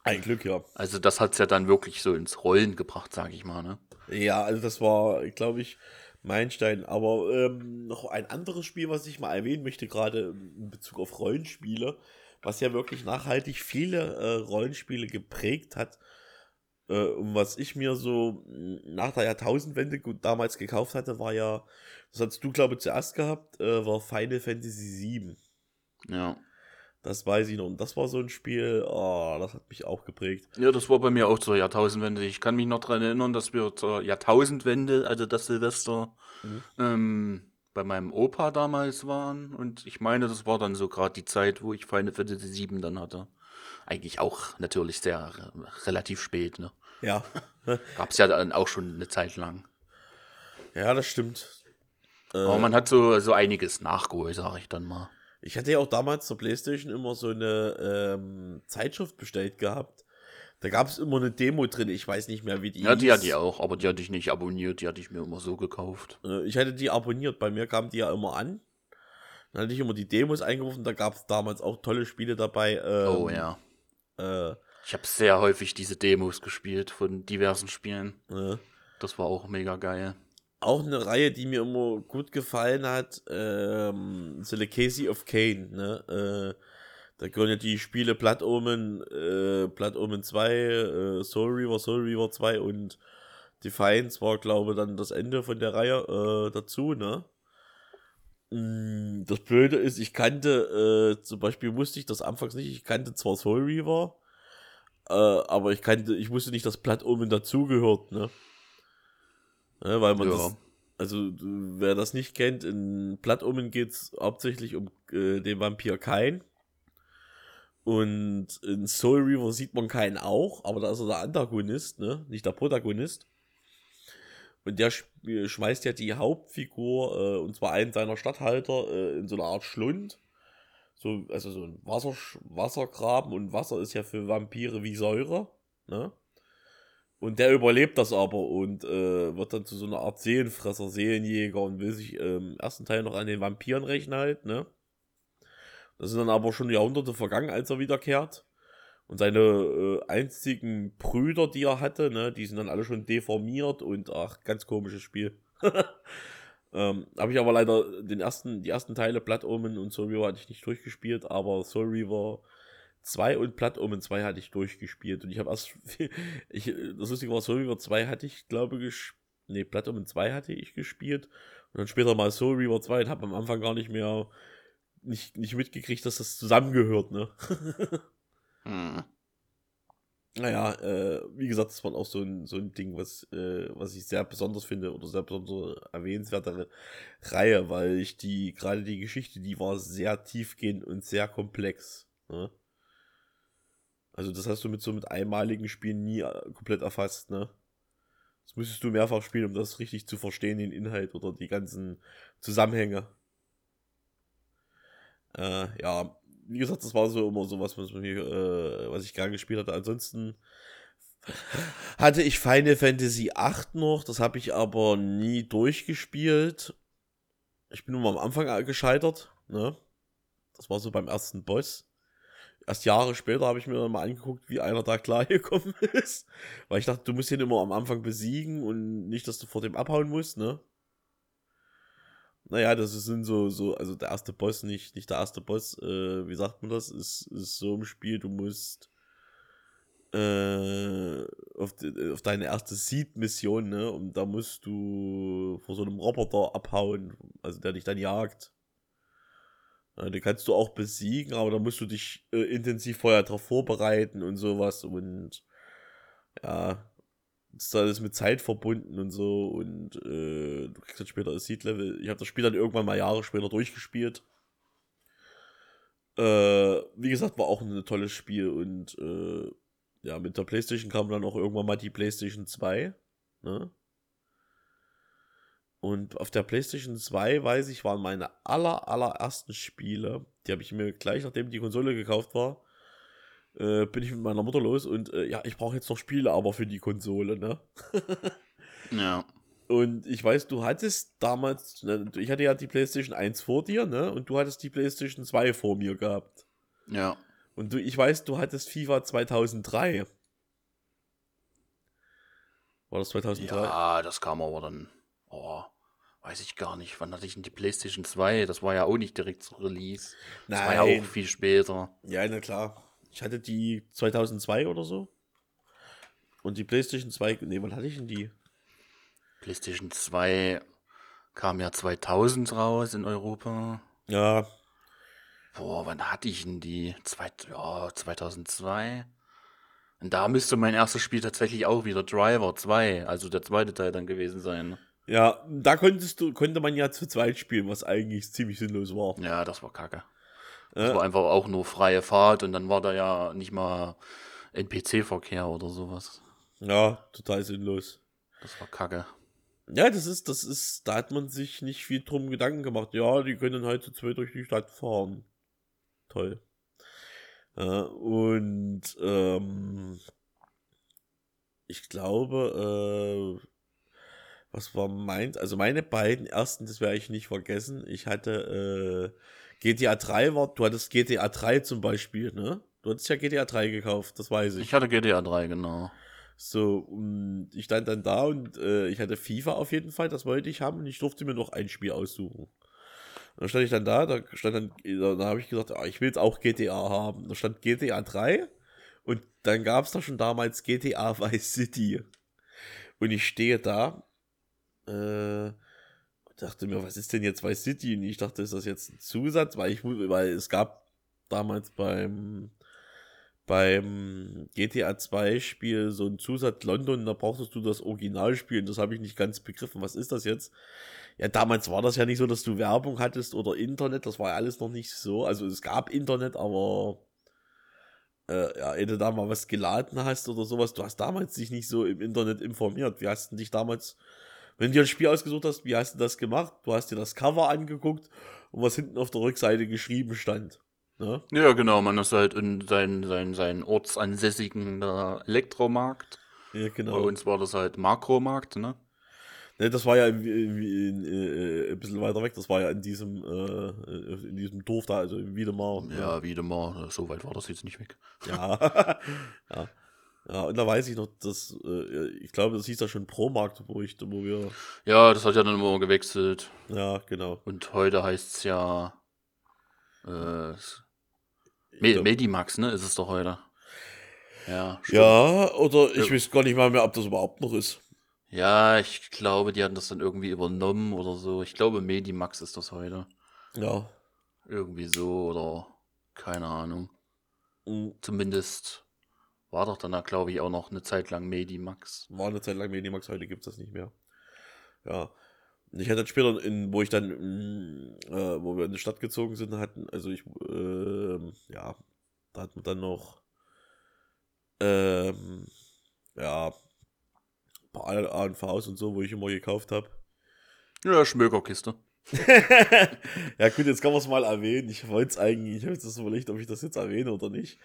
Ein Glück, ja. Also das hat's ja dann wirklich so ins Rollen gebracht, sag ich mal, ne? Ja, also das war, glaube ich, Meilenstein. Aber ähm, noch ein anderes Spiel, was ich mal erwähnen möchte, gerade in Bezug auf Rollenspiele, was ja wirklich nachhaltig viele äh, Rollenspiele geprägt hat. Äh, und was ich mir so mh, nach der Jahrtausendwende gut damals gekauft hatte, war ja, das hast du, glaube ich, zuerst gehabt, äh, war Final Fantasy VII. Ja. Das weiß ich noch. Und das war so ein Spiel, oh, das hat mich auch geprägt. Ja, das war bei mir auch zur Jahrtausendwende. Ich kann mich noch daran erinnern, dass wir zur Jahrtausendwende, also das Silvester, Mhm. ähm, bei meinem Opa damals waren. Und ich meine, das war dann so gerade die Zeit, wo ich Final Fantasy VII dann hatte. Eigentlich auch natürlich sehr äh, relativ spät, ne? Ja. [laughs] Gab's ja dann auch schon eine Zeit lang. ja, das stimmt. Äh, Aber man hat so, so einiges nachgeholt, sag ich dann mal. Ich hatte ja auch damals zur Playstation immer so eine ähm, Zeitschrift bestellt gehabt. Da gab es immer eine Demo drin, ich weiß nicht mehr, wie die Ja, die hatte ich auch, aber die hatte ich nicht abonniert, die hatte ich mir immer so gekauft. Äh, Ich hatte die abonniert, bei mir kam die ja immer an. Dann hatte ich immer die Demos eingerufen, da gab es damals auch tolle Spiele dabei. Ähm, oh ja. Äh, Ich habe sehr häufig diese Demos gespielt von diversen Spielen. äh, Das war auch mega geil. auch eine Reihe, die mir immer gut gefallen hat, ähm, The Legacy of Kane, ne? Äh, da gehören ja die Spiele Blood Omen, äh, Blood Omen 2, äh, Soul Reaver, Soul Reaver 2 und Defiance war, glaube ich, dann das Ende von der Reihe äh, dazu, ne? Mm, Das Blöde ist, ich kannte, äh, zum Beispiel wusste ich das anfangs nicht, ich kannte zwar Soul Reaver, äh, aber ich kannte, ich wusste nicht, dass Blood Omen dazugehört, ne? Ja, weil man Ja. das, also wer das nicht kennt, in Blood Omen geht es hauptsächlich um äh, den Vampir Kain. Und in Soul Reaver sieht man keinen auch, aber da ist er der Antagonist, ne? Nicht der Protagonist. Und der schmeißt ja die Hauptfigur, äh, und zwar einen seiner Stadthalter, äh, in so eine Art Schlund. So, also so ein Wasser, Wassergraben und Wasser ist ja für Vampire wie Säure, ne? Und der überlebt das aber und äh, wird dann zu so einer Art Seelenfresser, Seelenjäger und will sich im ersten Teil noch an den Vampiren rächen halt, ne? Das sind dann aber schon Jahrhunderte vergangen, als er wiederkehrt. Und seine äh, einzigen Brüder, die er hatte, ne, die sind dann alle schon deformiert und ach, ganz komisches Spiel. [laughs] ähm, Habe ich aber leider den ersten, die ersten Teile Blood Omen und Soul Reaver hatte ich nicht durchgespielt, aber Soul Reaver 2 und Blood Omen 2 hatte ich durchgespielt. Und ich habe erst, [laughs] ich, das Lustige war, Soul Reaver 2 hatte ich, glaube ich, nee, Blood Omen 2 hatte ich gespielt. Und dann später mal Soul Reaver 2 und habe am Anfang gar nicht mehr, nicht, nicht mitgekriegt, dass das zusammengehört, ne? [laughs] hm. Naja, äh, wie gesagt, das war auch so ein, so ein Ding, was, äh, was ich sehr besonders finde oder sehr besonders erwähnenswerte Reihe, weil ich die, gerade die Geschichte, die war sehr tiefgehend und sehr komplex. Ne? Also das hast du mit so mit einmaligen Spielen nie äh, komplett erfasst, ne? Das müsstest du mehrfach spielen, um das richtig zu verstehen, den Inhalt oder die ganzen Zusammenhänge. Äh, ja, wie gesagt, das war so immer so was, was, mir, äh, was ich gern gespielt hatte. Ansonsten hatte ich Final Fantasy VIII noch, das habe ich aber nie durchgespielt. Ich bin nur mal am Anfang gescheitert, ne? Das war so beim ersten Boss. Erst Jahre später habe ich mir dann mal angeguckt, wie einer da [laughs] klargekommen ist. Weil ich dachte, du musst ihn immer am Anfang besiegen und nicht, dass du vor dem abhauen musst, ne? Naja, das sind so, so, also der erste Boss nicht, nicht der erste Boss, äh, wie sagt man das, ist, ist so im Spiel, du musst äh, auf, die, auf deine erste Seed-Mission, ne, und da musst du vor so einem Roboter abhauen, also der dich dann jagt. Ja, den kannst du auch besiegen, aber da musst du dich äh, intensiv vorher darauf vorbereiten und sowas und ja, ist alles mit Zeit verbunden und so und äh, du kriegst dann später das Seed-Level. Ich habe das Spiel dann irgendwann mal Jahre später durchgespielt. Äh, wie gesagt, war auch ein tolles Spiel und äh, ja, mit der Playstation kam dann auch irgendwann mal die Playstation 2. Ne? Und auf der PlayStation 2, weiß ich, waren meine aller, allerersten Spiele. Die habe ich mir gleich, nachdem die Konsole gekauft war, äh, bin ich mit meiner Mutter los und äh, ja, ich brauche jetzt noch Spiele, aber für die Konsole, ne? [laughs] ja. Und ich weiß, du hattest damals, ne, ich hatte ja die PlayStation 1 vor dir, ne? Und du hattest die PlayStation 2 vor mir gehabt. Ja. Und du, ich weiß, du hattest FIFA 2003. War das 2003? Ja, das kam aber dann, oh, weiß ich gar nicht. Wann hatte ich denn die PlayStation 2? Das war ja auch nicht direkt zu Release. Das Nein. war ja auch viel später. Ja, na klar. Ich hatte die 2002 oder so. Und die PlayStation 2, nee, wann hatte ich denn die? PlayStation 2 kam ja 2000 raus in Europa. Ja. Boah, wann hatte ich denn die? Zwei, ja, 2002. Und da müsste mein erstes Spiel tatsächlich auch wieder Driver 2, also der zweite Teil dann gewesen sein. Ja, da konntest du, konnte man ja zu zweit spielen, was eigentlich ziemlich sinnlos war. Ja, das war kacke. Das war einfach auch nur freie Fahrt und dann war da ja nicht mal NPC-Verkehr oder sowas. Ja, total sinnlos. Das war kacke. Ja, das ist, das ist, da hat man sich nicht viel drum Gedanken gemacht. Ja, die können halt zu zweit durch die Stadt fahren. Toll. Ja, und ähm, ich glaube, äh, was war meint, also meine beiden ersten, das werde ich nicht vergessen. Ich hatte äh, GTA 3 war, du hattest GTA 3 zum Beispiel, ne? Du hattest ja GTA 3 gekauft, das weiß ich. Ich hatte GTA 3, genau. So, und ich stand dann da und äh, ich hatte FIFA auf jeden Fall, das wollte ich haben und ich durfte mir noch ein Spiel aussuchen. Und dann stand ich dann da, da stand dann, da habe ich gesagt, ah, ich will jetzt auch GTA haben. Da stand GTA 3 und dann gab es da schon damals GTA [laughs] Vice City. Und ich stehe da, äh, dachte mir, was ist denn jetzt Vice City? Und ich dachte, ist das jetzt ein Zusatz? Weil ich, weil es gab damals beim, beim GTA 2 Spiel so ein Zusatz London, da brauchtest du das Originalspiel und das habe ich nicht ganz begriffen. Was ist das jetzt? Ja, damals war das ja nicht so, dass du Werbung hattest oder Internet, das war ja alles noch nicht so. Also es gab Internet, aber äh, ja, wenn du da mal was geladen hast oder sowas, du hast damals dich nicht so im Internet informiert. Wie hast du dich damals, wenn du dir ein Spiel ausgesucht hast, wie hast du das gemacht? Du hast dir das Cover angeguckt und was hinten auf der Rückseite geschrieben stand. Ne? Ja, genau, man ist halt in seinen, seinen, seinen ortsansässigen äh, Elektromarkt. Ja, Bei genau. uns war das halt Makromarkt, ne? Ne, das war ja in, in, in, äh, ein bisschen weiter weg, das war ja in diesem, äh, in diesem Dorf da, also in Wiedemar. ne? Ja, wieder mal, so weit war das jetzt nicht weg. Ja. [laughs] ja. Ja, und da weiß ich noch, dass, äh, ich glaube, das hieß ja schon Pro-Markt, wo ich, wo wir, Ja, das hat ja dann immer gewechselt. ja, genau. Und heute heißt es ja äh, Me Medimax, ne? Ist es doch heute. Ja, stimmt. ja, oder ich Ja. weiß gar nicht mal mehr, ob das überhaupt noch ist. Ja, ich glaube, die hatten das dann irgendwie übernommen oder so. Ich glaube, Medimax ist das heute. Ja. Irgendwie so oder keine Ahnung. Mhm. Zumindest war doch dann, glaube ich, auch noch eine Zeit lang Medimax. War eine Zeit lang Medimax, heute gibt es das nicht mehr. Ja. Ich hatte später, in, wo ich dann, äh, wo wir in die Stadt gezogen sind, hatten, also ich, ähm, ja, da hatten wir dann noch, ähm, ja, ein paar ANVs und so, wo ich immer gekauft habe. Ja, Schmökerkiste. [laughs] ja gut, jetzt kann man es mal erwähnen. Ich wollte es eigentlich, ich habe jetzt überlegt, ob ich das jetzt erwähne oder nicht.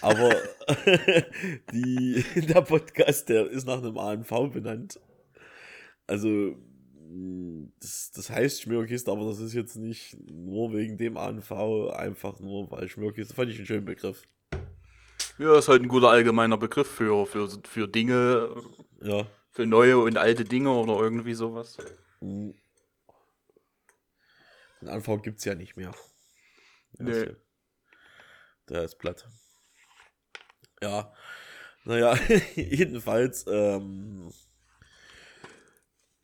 Aber [laughs] die, der Podcast, der ist nach einem ANV benannt. Also, das, das heißt Schmörkiste, aber das ist jetzt nicht nur wegen dem ANV, einfach nur weil Schmörkiste, fand ich einen schönen Begriff. Ja, ist halt ein guter allgemeiner Begriff für, für, für Dinge, Ja. für neue und alte Dinge oder irgendwie sowas. mh. Den ANV gibt es ja nicht mehr. Der Nee. ist ja- Der ist platt. Ja. Naja, [laughs] jedenfalls, ähm,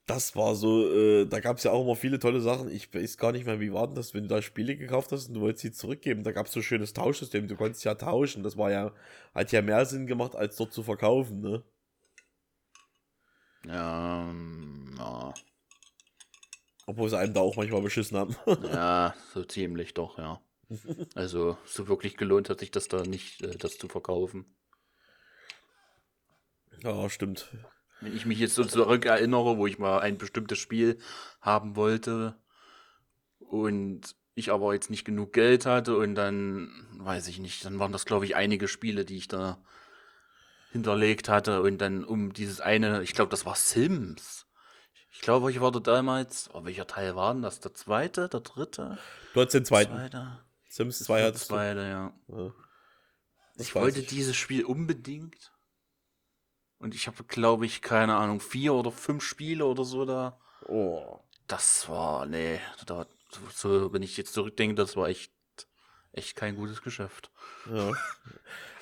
das war so, äh, da gab es ja auch immer viele tolle Sachen. Ich weiß gar nicht mehr, wie war denn das, wenn du da Spiele gekauft hast und du wolltest sie zurückgeben. Da gab es so ein schönes Tauschsystem, du konntest ja tauschen. Das war ja, hat ja mehr Sinn gemacht, als dort zu verkaufen, ne? Ja, ähm, ja, Obwohl sie einem da auch manchmal beschissen haben. [laughs] ja, so ziemlich doch, ja. Also, so wirklich gelohnt hat sich das da nicht, äh, das zu verkaufen. ja, stimmt. Wenn ich mich jetzt so zurückerinnere, wo ich mal ein bestimmtes Spiel haben wollte und ich aber jetzt nicht genug Geld hatte und dann, weiß ich nicht, dann waren das, glaube ich, einige Spiele, die ich da hinterlegt hatte und dann um dieses eine, ich glaube, das war Sims. Ich glaube, ich war da damals, oh, welcher Teil war denn das? Der zweite, der dritte? Du hattest den zweiten. Zweite? Sims Das 2 war der hattest du. zweite, ja. Ja. Ich wollte ich. dieses Spiel unbedingt. Und ich habe, glaube ich, keine Ahnung, vier oder fünf Spiele oder so da. Oh. Das war, nee, da, so, wenn ich jetzt zurückdenke, das war echt, echt kein gutes Geschäft. Ja.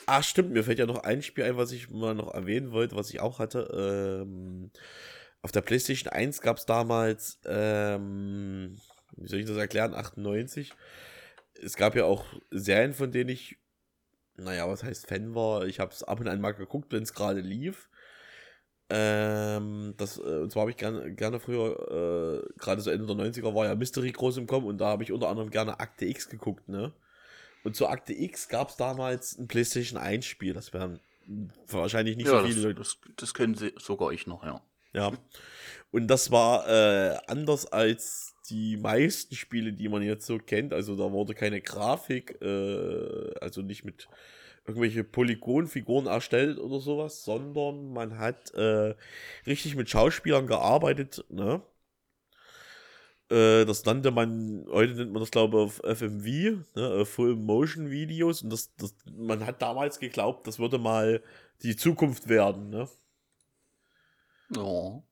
Ach, stimmt, mir fällt ja noch ein Spiel ein, was ich mal noch erwähnen wollte, was ich auch hatte. Ähm, auf der PlayStation 1 gab es damals, ähm, wie soll ich das erklären, 98. Es gab ja auch Serien, von denen ich, naja, was heißt Fan war. Ich habe es ab und an mal geguckt, wenn es gerade lief. Ähm, das, äh, und zwar habe ich gerne, gerne früher, äh, gerade so Ende der 90er war ja Mystery groß im Kommen und da habe ich unter anderem gerne Akte X geguckt, ne? Und zu Akte X gab es damals ein PlayStation 1 Spiel. Das wären wahrscheinlich nicht ja, so viele das, Leute. das, das können sie, sogar ich noch, ja. Ja. Und das war äh, anders als die meisten Spiele, die man jetzt so kennt. Also da wurde keine Grafik, äh, also nicht mit irgendwelche Polygonfiguren erstellt oder sowas, sondern man hat äh, richtig mit Schauspielern gearbeitet, ne? Äh, Das nannte man, heute nennt man das glaube ich auf FMV, ne, äh, Full Motion Videos. Und das, das, man hat damals geglaubt, das würde mal die Zukunft werden, ne? Ja.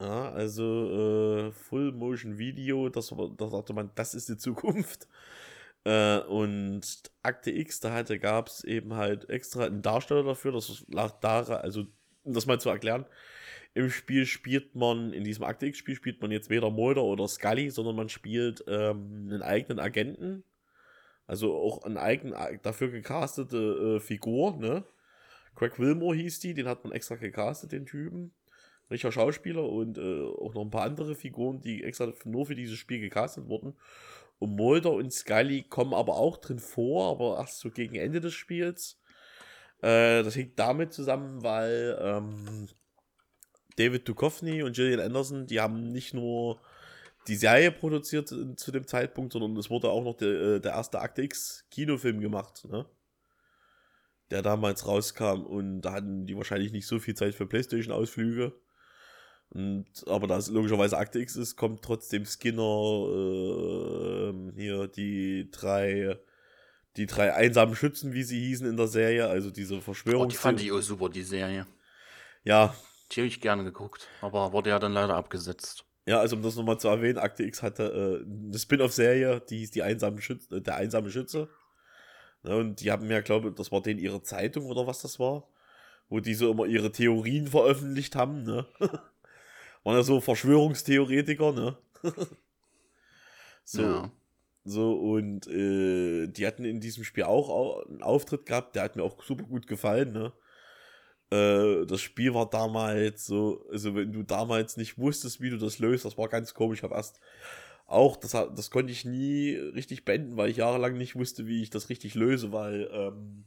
Ja, also äh, Full Motion Video, das, da dachte man, das ist die Zukunft. [laughs] Äh, und Akte X, da hatte, gab es eben halt extra einen Darsteller dafür, das lag daran, also um das mal zu erklären, im Spiel spielt man, in diesem Akte X-Spiel spielt man jetzt weder Mulder oder Scully, sondern man spielt ähm, einen eigenen Agenten, also auch eine eigen dafür gecastete äh, Figur, ne? Craig Wilmore hieß die, den hat man extra gecastet, den Typen richtiger Schauspieler und äh, auch noch ein paar andere Figuren, die extra nur für dieses Spiel gecastet wurden. und Mulder und Scully kommen aber auch drin vor, aber erst so gegen Ende des Spiels. Äh, das hängt damit zusammen, weil ähm, David Duchovny und Gillian Anderson, die haben nicht nur die Serie produziert zu dem Zeitpunkt, sondern es wurde auch noch der, äh, der erste Akte X Kinofilm gemacht, ne? Der damals rauskam und da hatten die wahrscheinlich nicht so viel Zeit für Playstation-Ausflüge. Und, aber da es logischerweise Akte X ist, kommt trotzdem Skinner, äh, hier die drei, die drei einsamen Schützen, wie sie hießen in der Serie, also diese Verschwörung. Oh, die fand ich auch super, die Serie. Ja. Die habe ich gerne geguckt, aber wurde ja dann leider abgesetzt. Ja, also um das nochmal zu erwähnen, Akte X hatte äh, eine Spin-off-Serie, die hieß die einsame Schütze, äh, der einsame Schütze. Ja, und die haben ja, glaube ich, das war denen ihre Zeitung oder was das war, wo die so immer ihre Theorien veröffentlicht haben, ne? [laughs] Waren ja so Verschwörungstheoretiker, ne? [laughs] so. Ja. So, und äh, die hatten in diesem Spiel auch einen Auftritt gehabt, der hat mir auch super gut gefallen, ne? Äh, das Spiel war damals so, also wenn du damals nicht wusstest, wie du das löst, das war ganz komisch. Ich habe erst auch, das, das konnte ich nie richtig beenden, weil ich jahrelang nicht wusste, wie ich das richtig löse, weil ähm,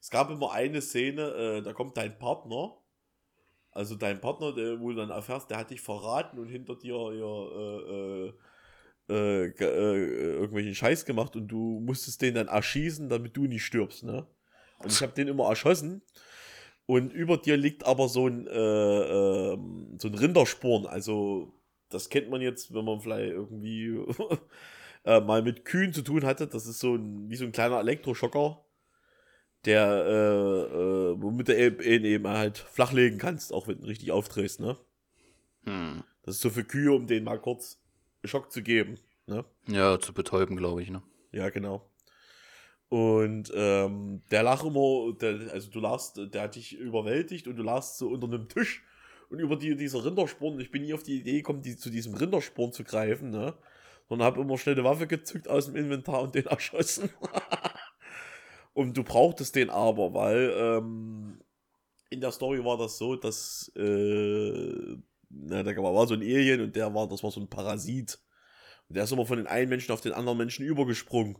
es gab immer eine Szene, äh, da kommt dein Partner, also dein Partner, der, wo du dann erfährst, der hat dich verraten und hinter dir ja, äh, äh, äh, äh, irgendwelchen Scheiß gemacht und du musstest den dann erschießen, damit du nicht stirbst, ne? Und ich habe den immer erschossen und über dir liegt aber so ein, äh, äh, so ein Rindersporn. Also, das kennt man jetzt, wenn man vielleicht irgendwie [laughs] äh, mal mit Kühen zu tun hatte. Das ist so ein, wie so ein kleiner Elektroschocker, der, äh, äh, womit du eben, eben halt flachlegen kannst, auch wenn du richtig aufdrehst, ne? Hm. Das ist so für Kühe, um denen mal kurz Schock zu geben, ne? Ja, zu betäuben, glaube ich, ne? Ja, genau. Und ähm, der lag immer, der, also du lagst, der hat dich überwältigt und du lagst so unter einem Tisch und über die, dieser Rindersporn, ich bin nie auf die Idee gekommen, die, zu diesem Rindersporn zu greifen, ne? Sondern habe immer schnell eine Waffe gezückt aus dem Inventar und den [laughs] erschossen. und du brauchtest den aber, weil ähm, in der Story war das so, dass äh, na, da war so ein Alien und der war, das war so ein Parasit. Und der ist immer von den einen Menschen auf den anderen Menschen übergesprungen.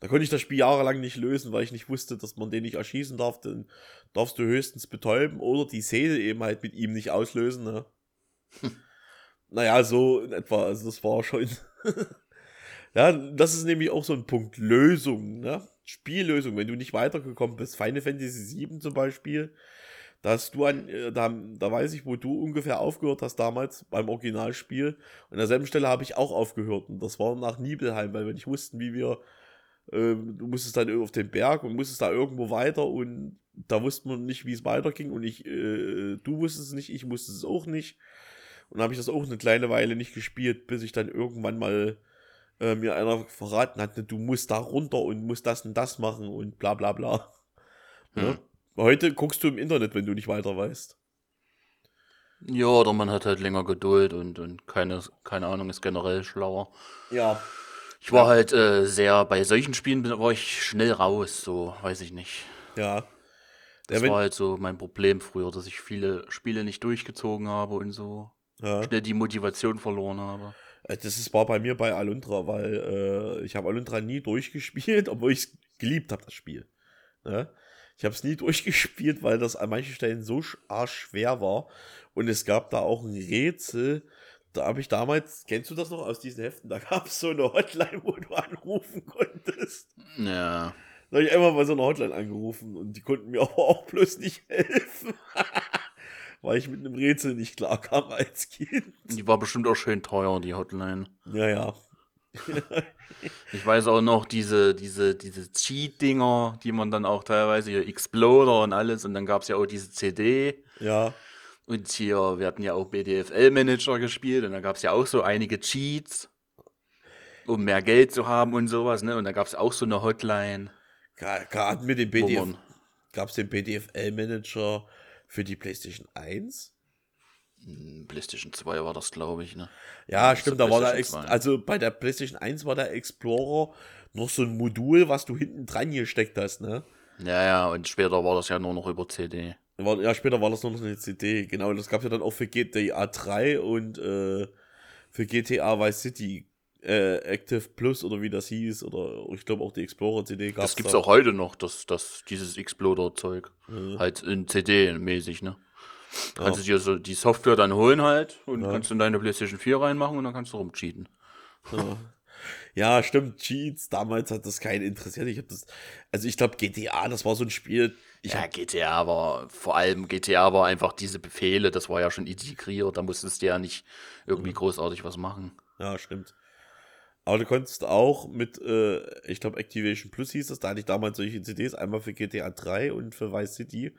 Da konnte ich das Spiel jahrelang nicht lösen, weil ich nicht wusste, dass man den nicht erschießen darf. Dann darfst du höchstens betäuben oder die Szene eben halt mit ihm nicht auslösen. Ne? Hm. Naja, so in etwa. Also das war schon. [laughs] ja, das ist nämlich auch so ein Punkt. Lösung, ne? Spiellösung. Wenn du nicht weitergekommen bist, Final Fantasy VII zum Beispiel, da hast du an, äh, da, da weiß ich, wo du ungefähr aufgehört hast damals beim Originalspiel. Und an derselben Stelle habe ich auch aufgehört. Und das war nach Nibelheim, weil wir nicht wussten, wie wir ähm, du musstest dann auf den Berg und musstest da irgendwo weiter und da wusste man nicht, wie es weiterging und ich, äh, du wusstest es nicht, ich wusste es auch nicht. Und habe ich das auch eine kleine Weile nicht gespielt, bis ich dann irgendwann mal äh, mir einer verraten hat, du musst da runter und musst das und das machen und bla bla bla. Hm. Ja? Heute guckst du im Internet, wenn du nicht weiter weißt. Ja, oder man hat halt länger Geduld und, und keine, keine Ahnung, ist generell schlauer. Ja, ich war ja. halt äh, sehr, bei solchen Spielen war ich schnell raus, so, weiß ich nicht. Ja. Das ja, war halt so mein Problem früher, dass ich viele Spiele nicht durchgezogen habe und so ja. schnell die Motivation verloren habe. Äh, das ist, war bei mir bei Alundra, weil äh, ich habe Alundra nie durchgespielt, [laughs] obwohl ich es geliebt habe, das Spiel. Ne? Ich habe es nie [laughs] durchgespielt, weil das an manchen Stellen so schwer war. Und es gab da auch ein Rätsel, da habe ich damals, kennst du das noch aus diesen Heften? Da gab es so eine Hotline, wo du anrufen konntest. Ja. Da habe ich einfach mal so eine Hotline angerufen und die konnten mir [laughs] aber auch bloß nicht helfen. [laughs] Weil ich mit einem Rätsel nicht klar kam als Kind. Die war bestimmt auch schön teuer, die Hotline. Ja, ja. [laughs] ich weiß auch noch diese, diese, diese Cheat-Dinger, die man dann auch teilweise hier Exploder und alles und dann gab es ja auch diese CD. Ja. Und hier, wir hatten ja auch BDFL-Manager gespielt und da gab es ja auch so einige Cheats, um mehr Geld zu haben und sowas, ne? Und da gab es auch so eine Hotline. Gerade mit dem BDF, gab es den BDFL-Manager für die PlayStation 1? Hm, PlayStation 2 war das, glaube ich, ne? Ja, das stimmt, da war da, also bei der PlayStation 1 war der Explorer noch so ein Modul, was du hinten dran gesteckt hast, ne? Ja, ja, und später war das ja nur noch über CD. War, ja, später war das nur noch eine CD. Genau, das gab es ja dann auch für GTA 3 und äh, für GTA Vice City äh, Active Plus oder wie das hieß, oder ich glaube auch die Explorer-CD gab Das gibt's auch heute noch, das, das, dieses Exploder-Zeug. Mhm. Halt in CD-mäßig, ne? Kannst du dir so die Software dann holen halt und Ja. kannst in deine PlayStation 4 reinmachen und dann kannst du rumcheaten. Ja. Ja, stimmt, Cheats. Damals hat das keinen interessiert. Ich habe das, also ich glaube GTA, das war so ein Spiel. Ja, hab, GTA war, vor allem GTA war einfach diese Befehle, das war ja schon integriert, da musstest du ja nicht irgendwie Mhm. großartig was machen. ja, stimmt. Aber du konntest auch mit, äh, ich glaube, Activation Plus hieß das, da hatte ich damals solche CDs, einmal für GTA 3 und für Vice City.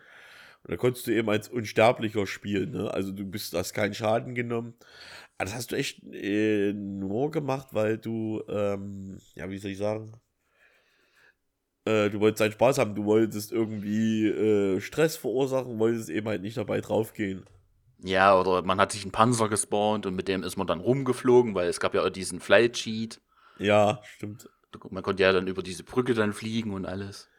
Und da konntest du eben als Unsterblicher spielen, ne? Also du bist, hast keinen Schaden genommen. Aber das hast du echt äh, nur gemacht, weil du, ähm, ja, wie soll ich sagen? Äh, du wolltest deinen Spaß haben, du wolltest irgendwie äh, Stress verursachen, wolltest eben halt nicht dabei draufgehen. Ja, oder man hat sich einen Panzer gespawnt und mit dem ist man dann rumgeflogen, weil es gab ja auch diesen Flight Cheat. Ja, stimmt. Man konnte ja dann über diese Brücke dann fliegen und alles.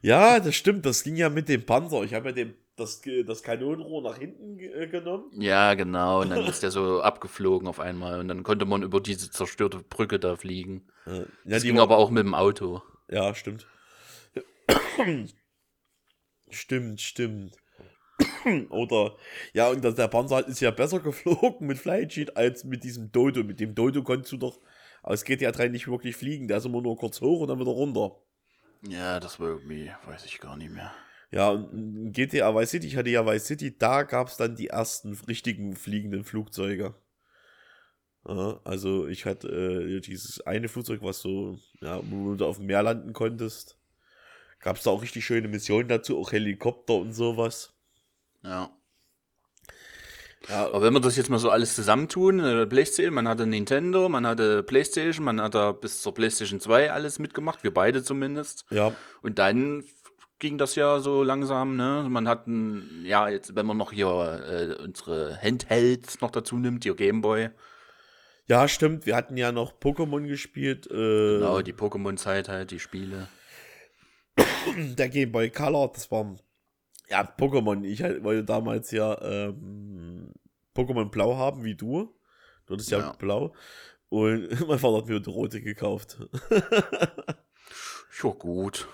Ja, das stimmt, das ging ja mit dem Panzer. Ich habe ja dem, das, das Kanonenrohr nach hinten äh, genommen. Ja, genau. Und dann ist der so [laughs] abgeflogen auf einmal. Und dann konnte man über diese zerstörte Brücke da fliegen. Ja, Das die ging war- aber auch mit dem Auto. Ja, stimmt. [coughs] stimmt, stimmt. [coughs] Oder, ja, und das, der Panzer ist ja besser geflogen mit Flysheet als mit diesem Dodo. Mit dem Dodo konntest du doch aus GTA 3 nicht wirklich fliegen. Der ist immer nur kurz hoch und dann wieder runter. Ja, das war irgendwie, weiß ich gar nicht mehr. Ja, und in GTA Vice City, ich hatte ja Vice City, da gab es dann die ersten richtigen fliegenden Flugzeuge. Ja, also ich hatte äh, dieses eine Flugzeug, was so, ja, wo du auf dem Meer landen konntest. Gab es da auch richtig schöne Missionen dazu, auch Helikopter und sowas. Ja. Ja, Aber wenn wir das jetzt mal so alles zusammentun, äh, PlayStation, man hatte Nintendo, man hatte PlayStation, man hat da bis zur PlayStation 2 alles mitgemacht, wir beide zumindest. ja, Und dann ging das ja so langsam, ne? Man hat ein, ja, jetzt, wenn man noch hier äh, unsere Handhelds noch dazu nimmt, die Gameboy, ja, stimmt. Wir hatten ja noch Pokémon gespielt. Äh, genau, die Pokémon-Zeit halt, die Spiele. der Game Boy Color, das war ja Pokémon. Ich halt- wollte damals ja ähm, Pokémon Blau haben, wie du. Du hattest ja, Ja. Blau. Und [laughs] mein Vater hat mir die rote gekauft. [laughs] Ja, gut.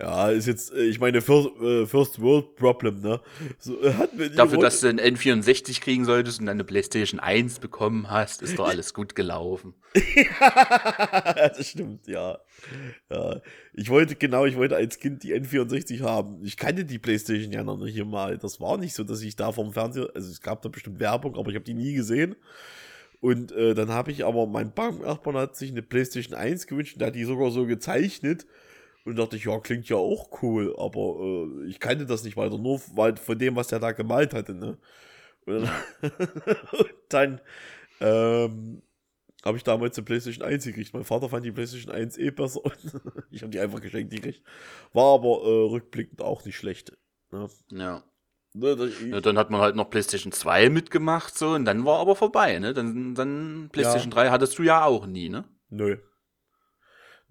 Ja, ist jetzt, äh, ich meine, First, äh, First World Problem, ne? So, äh, hat Dafür, dass du ein N64 kriegen solltest und dann eine PlayStation 1 bekommen hast, ist doch alles gut gelaufen. [laughs] das stimmt, ja. ja. Ich wollte, genau, ich wollte als Kind die N64 haben. Ich kannte die Playstation ja noch nicht mal. Das war nicht so, dass ich da vom Fernseher, also es gab da bestimmt Werbung, aber ich habe die nie gesehen. Und äh, dann habe ich aber, mein Banknachbarn hat sich eine Playstation 1 gewünscht und der hat die sogar so gezeichnet. Und dachte ich, ja, klingt ja auch cool, aber äh, ich kannte das nicht weiter, nur weil von dem, was der da gemalt hatte, ne? Und dann, [laughs] ähm, habe ich damals eine PlayStation 1 gekriegt. Mein Vater fand die PlayStation 1 eh besser. Und [laughs] ich habe die einfach geschenkt gekriegt. War aber äh, rückblickend auch nicht schlecht. Ne? Ja. Ne, das- ja. Dann hat man halt noch PlayStation 2 mitgemacht, so, und dann war aber vorbei, ne? Dann, dann PlayStation 3 hattest du ja auch nie, ne? Nö.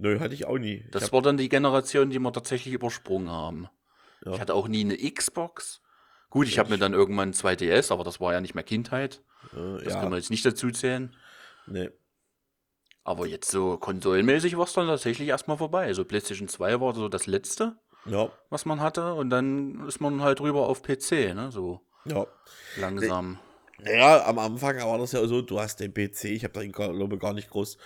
Nö, hatte ich auch nie. Das war dann die Generation, die wir tatsächlich übersprungen haben. Ja. Ich hatte auch nie eine Xbox. Gut, ich habe mir dann irgendwann ein 2DS, aber das war ja nicht mehr Kindheit. äh, Das ja, kann man jetzt nicht dazu zählen. nee. Aber jetzt so konsolenmäßig war es dann tatsächlich erstmal vorbei. Also PlayStation 2 war so das letzte, Ja, was man hatte. Und dann ist man halt rüber auf PC, ne? So ja. langsam. Naja, am Anfang war das ja so, du hast den PC, ich habe glaube ich, gar nicht groß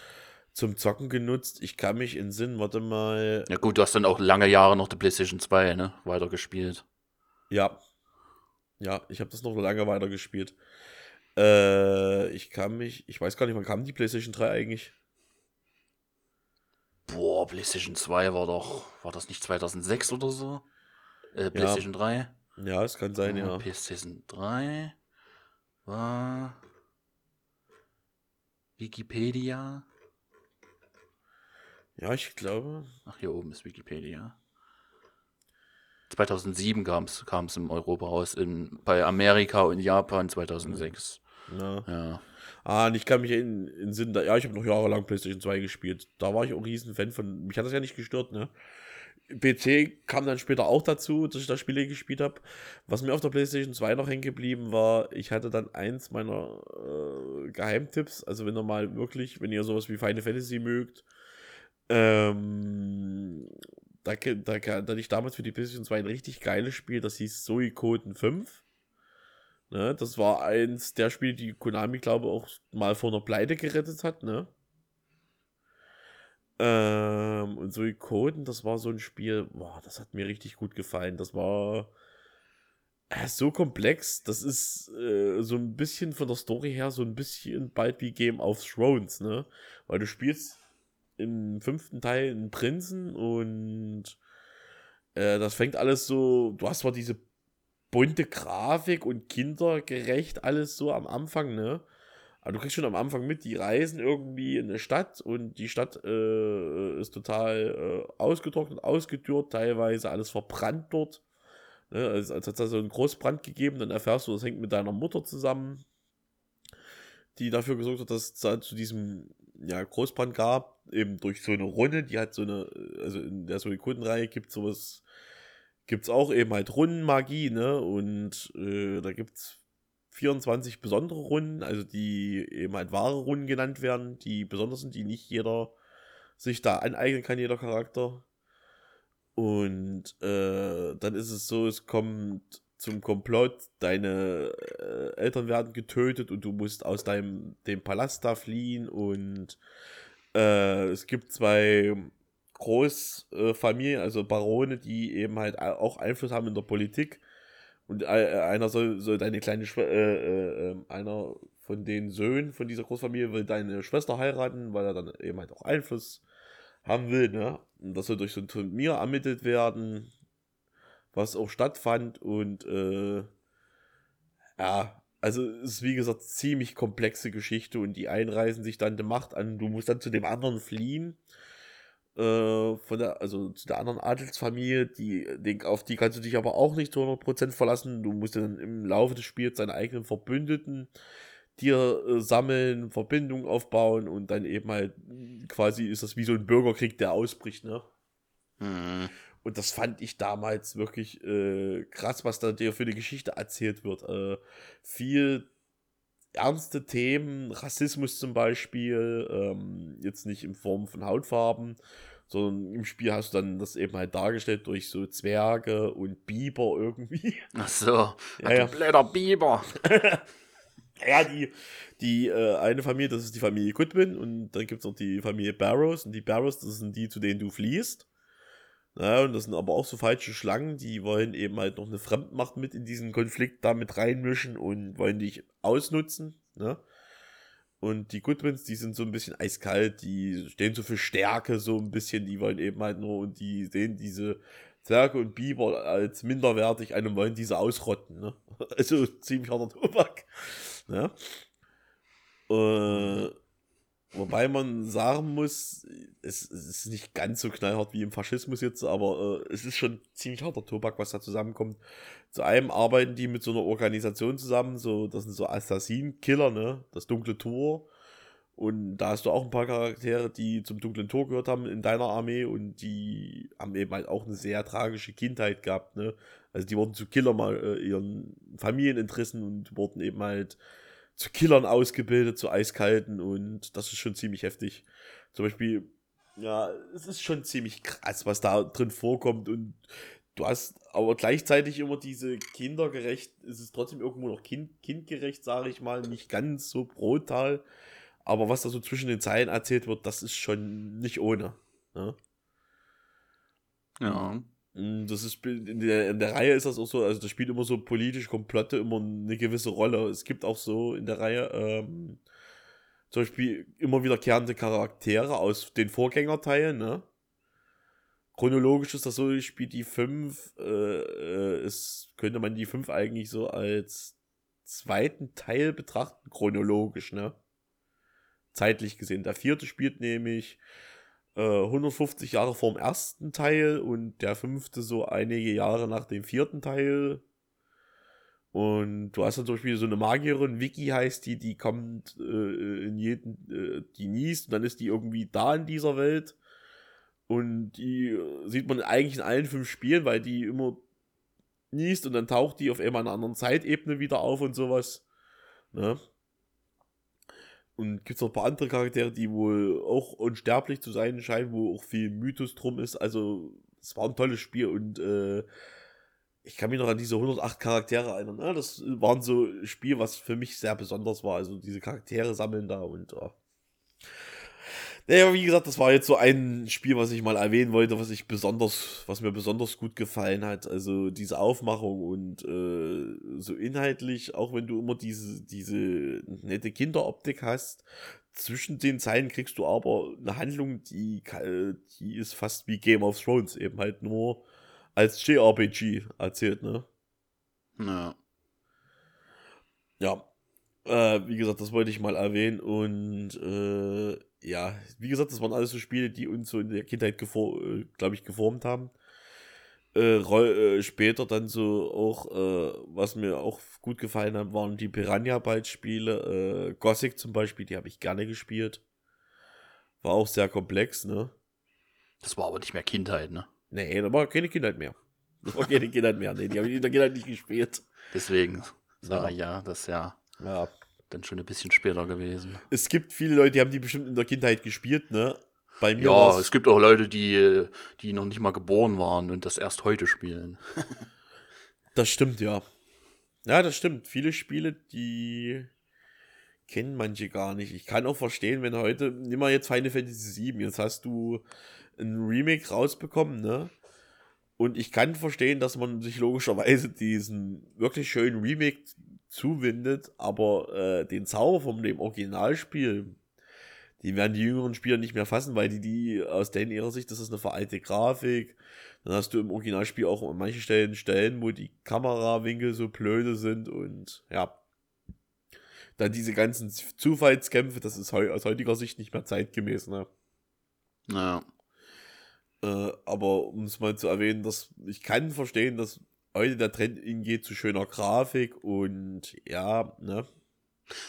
zum Zocken genutzt. Ich kann mich in Sinn, warte mal. Ja gut, du hast dann auch lange Jahre noch die PlayStation 2, ne? Weitergespielt. Ja. Ja, ich habe das noch lange weitergespielt. Äh, ich kann mich, ich weiß gar nicht, wann kam die PlayStation 3 eigentlich? Boah, PlayStation 2 war doch, war das nicht 2006 oder so? Äh, PlayStation 3? Ja, es kann sein, ja. PlayStation 3 war Wikipedia. Ja, ich glaube. Ach, hier oben ist Wikipedia. 2007 kam es im Europa raus, in, bei Amerika und Japan 2006. Ja. Ja. Ah, und ich kann mich in, in Sinn, da, ja, ich habe noch jahrelang PlayStation 2 gespielt. Da war ich auch ein riesen Fan von. Mich hat das ja nicht gestört, ne? PC kam dann später auch dazu, dass ich da Spiele gespielt habe. Was mir auf der PlayStation 2 noch hängen geblieben war, ich hatte dann eins meiner äh, Geheimtipps. Also, wenn ihr mal wirklich, wenn ihr sowas wie Final Fantasy mögt, ähm, da, da, da hatte ich damals für die PlayStation 2 ein richtig geiles Spiel, das hieß Suikoden 5. Ne, das war eins der Spiele, die Konami, glaube ich, auch mal vor einer Pleite gerettet hat, ne? Ähm, und Suikoden, das war so ein Spiel, boah, das hat mir richtig gut gefallen. Das war äh, so komplex, das ist äh, so ein bisschen von der Story her so ein bisschen bald wie Game of Thrones, ne? Weil du spielst im fünften Teil einen Prinzen und äh, das fängt alles so, du hast zwar diese bunte Grafik und kindergerecht alles so am Anfang, ne? Aber du kriegst schon am Anfang mit, die reisen irgendwie in eine Stadt und die Stadt äh, ist total äh, ausgetrocknet, ausgedürrt, teilweise alles verbrannt dort. Ne? Also, als hat es so einen Großbrand gegeben, dann erfährst du, das hängt mit deiner Mutter zusammen, die dafür gesorgt hat, dass es zu diesem ja, Großbrand gab, eben durch so eine Runde, die hat so eine, also in der Suikoden-Reihe gibt sowas, gibt es auch eben halt Rundenmagie, ne? Und äh, da gibt es 24 besondere Runden, also die eben halt wahre Runden genannt werden, die besonders sind, die nicht jeder sich da aneignen kann, jeder Charakter. Und äh, dann ist es so, es kommt zum Komplott, deine äh, Eltern werden getötet und du musst aus deinem dem Palast da fliehen und äh, es gibt zwei Großfamilien, also Barone, die eben halt auch Einfluss haben in der Politik und äh, einer soll, soll deine kleine Schwester, äh, äh, ähm, einer von den Söhnen von dieser Großfamilie will deine Schwester heiraten, weil er dann eben halt auch Einfluss haben will, ne? Und das soll durch so ein Turnier ermittelt werden was auch stattfand und äh, ja, also es ist wie gesagt ziemlich komplexe Geschichte und die einen reisen sich dann die Macht an, du musst dann zu dem anderen fliehen. Äh, von der, also zu der anderen Adelsfamilie, die, den, auf die kannst du dich aber auch nicht zu 100% verlassen. Du musst dann im Laufe des Spiels deine eigenen Verbündeten dir äh, sammeln, Verbindungen aufbauen und dann eben halt quasi ist das wie so ein Bürgerkrieg, der ausbricht, ne? Mhm. Und das fand ich damals wirklich äh, krass, was da dir für eine Geschichte erzählt wird. Äh, viel ernste Themen, Rassismus zum Beispiel, ähm, jetzt nicht in Form von Hautfarben, sondern im Spiel hast du dann das eben halt dargestellt durch so Zwerge und Biber irgendwie. [laughs] Ach so, ja, ja. blöder Biber. [laughs] ja, die, die äh, eine Familie, das ist die Familie Goodwin und dann gibt es noch die Familie Barrows und die Barrows, das sind die, zu denen du fließt. Ja, und das sind aber auch so falsche Schlangen, die wollen eben halt noch eine Fremdmacht mit in diesen Konflikt da mit reinmischen und wollen dich ausnutzen. Ne? Und die Goodwins, die sind so ein bisschen eiskalt, die stehen so für Stärke so ein bisschen, die wollen eben halt nur und die sehen diese Zwerge und Biber als minderwertig und wollen diese ausrotten. Ne? [laughs] Also ziemlich harter Tobak. Ne? Äh, Wobei man sagen muss, es, es, ist nicht ganz so knallhart wie im Faschismus jetzt, aber äh, es ist schon ziemlich harter Tobak, was da zusammenkommt. Zu einem arbeiten die mit so einer Organisation zusammen, so, das sind so Assassinenkiller, ne? Das dunkle Tor. Und da hast du auch ein paar Charaktere, die zum dunklen Tor gehört haben in deiner Armee und die haben eben halt auch eine sehr tragische Kindheit gehabt, ne? Also die wurden zu Killer mal äh, ihren Familieninteressen und wurden eben halt zu Killern ausgebildet, zu Eiskalten und das ist schon ziemlich heftig. Zum Beispiel, ja, es ist schon ziemlich krass, was da drin vorkommt und du hast aber gleichzeitig immer diese kindergerecht, es ist trotzdem irgendwo noch kind, kindgerecht, sage ich mal, nicht ganz so brutal, aber was da so zwischen den Zeilen erzählt wird, das ist schon nicht ohne. Ne? Ja. Mm, das ist in der, in der Reihe ist das auch so, also das spielt immer so politische Komplotte immer eine gewisse Rolle. Es gibt auch so in der Reihe ähm, zum Beispiel immer wiederkehrende Charaktere aus den Vorgängerteilen, ne? Chronologisch ist das so, ich spiele die 5, äh, äh, es könnte man die 5 eigentlich so als zweiten Teil betrachten, chronologisch, ne? Zeitlich gesehen. Der vierte spielt nämlich 150 äh, Jahre vorm ersten Teil und der fünfte so einige Jahre nach dem vierten Teil. Und du hast dann zum Beispiel so eine Magierin, Vicky heißt die, die kommt äh, in jeden, äh, die niest und dann ist die irgendwie da in dieser Welt. Und die äh, sieht man eigentlich in allen fünf Spielen, weil die immer niest und dann taucht die auf einmal in einer anderen Zeitebene wieder auf und sowas. Ne? Und gibt es noch ein paar andere Charaktere, die wohl auch unsterblich zu sein scheinen, wo auch viel Mythos drum ist. Also, es war ein tolles Spiel und äh, ich kann mich noch an diese 108 Charaktere erinnern. Ne? Das waren so Spiel, was für mich sehr besonders war. Also diese Charaktere sammeln da und ja. Naja, wie gesagt, das war jetzt so ein Spiel, was ich mal erwähnen wollte, was ich besonders, was mir besonders gut gefallen hat. Also diese Aufmachung und äh, so inhaltlich, auch wenn du immer diese, diese nette Kinderoptik hast, zwischen den Zeilen kriegst du aber eine Handlung, die, die ist fast wie Game of Thrones, eben halt nur als JRPG erzählt, ne? Ja. Ja. Äh, wie gesagt, das wollte ich mal erwähnen und äh, ja, wie gesagt, das waren alles so Spiele, die uns so in der Kindheit, äh, glaube ich, geformt haben. Äh, äh, später dann so auch, äh, was mir auch gut gefallen hat, waren die Piranha Bytes Spiele. Äh, Gothic zum Beispiel, die habe ich gerne gespielt. War auch sehr komplex, ne? Das war aber nicht mehr Kindheit, ne? Nee, da war keine Kindheit mehr. Das war keine [laughs] Kindheit mehr. Nee, die habe ich in der Kindheit nicht gespielt. Deswegen sage ich ja, das ist ja. Ja, dann schon ein bisschen später gewesen. Es gibt viele Leute, die haben die bestimmt in der Kindheit gespielt, ne? Bei mir ja, es gibt auch Leute, die, die noch nicht mal geboren waren und das erst heute spielen. [laughs] das stimmt, ja. Ja, das stimmt. Viele Spiele, die kennen manche gar nicht. Ich kann auch verstehen, wenn heute, nimm mal jetzt Final Fantasy VII, jetzt hast du ein Remake rausbekommen, ne? Und ich kann verstehen, dass man sich logischerweise diesen wirklich schönen Remake zuwindet, aber äh, den Zauber von dem Originalspiel, die werden die jüngeren Spieler nicht mehr fassen, weil die, die aus denen ihrer Sicht, das ist eine veraltete Grafik. Dann hast du im Originalspiel auch an manchen Stellen Stellen, wo die Kamerawinkel so blöde sind und ja. Dann diese ganzen Zufallskämpfe, das ist aus heutiger Sicht nicht mehr zeitgemäß, ne? Naja. Äh, aber um es mal zu erwähnen, dass ich kann verstehen, dass heute der Trend hingeht zu schöner Grafik und ja, ne?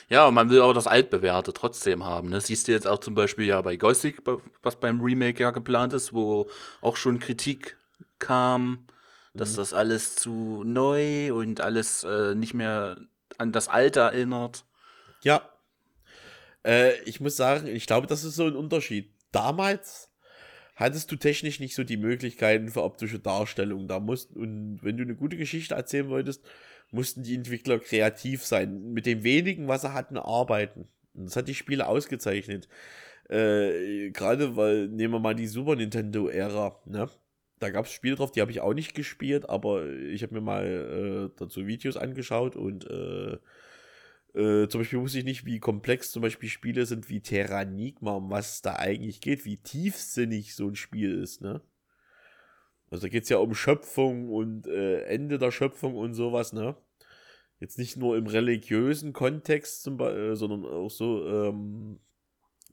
Ja, man will auch das Altbewährte trotzdem haben. Ne? Siehst du jetzt auch zum Beispiel ja bei Gothic, was beim Remake ja geplant ist, wo auch schon Kritik kam, dass mhm. das alles zu neu und alles äh, nicht mehr an das Alte erinnert. Ja. Äh, ich muss sagen, ich glaube, das ist so ein Unterschied. Damals hattest du technisch nicht so die Möglichkeiten für optische Darstellung. Da mussten, und wenn du eine gute Geschichte erzählen wolltest, mussten die Entwickler kreativ sein. Mit dem wenigen, was sie hatten, arbeiten. Und das hat die Spiele ausgezeichnet. Äh, Gerade weil, nehmen wir mal die Super Nintendo-Ära, ne? Da gab es Spiele drauf, die habe ich auch nicht gespielt, aber ich habe mir mal äh, dazu Videos angeschaut und äh, äh, zum Beispiel wusste ich nicht, wie komplex zum Beispiel Spiele sind wie Terranigma, um was es da eigentlich geht, wie tiefsinnig so ein Spiel ist, ne? Also da geht es ja um Schöpfung und äh, Ende der Schöpfung und sowas, ne? Jetzt nicht nur im religiösen Kontext, zum äh, sondern auch so, ähm,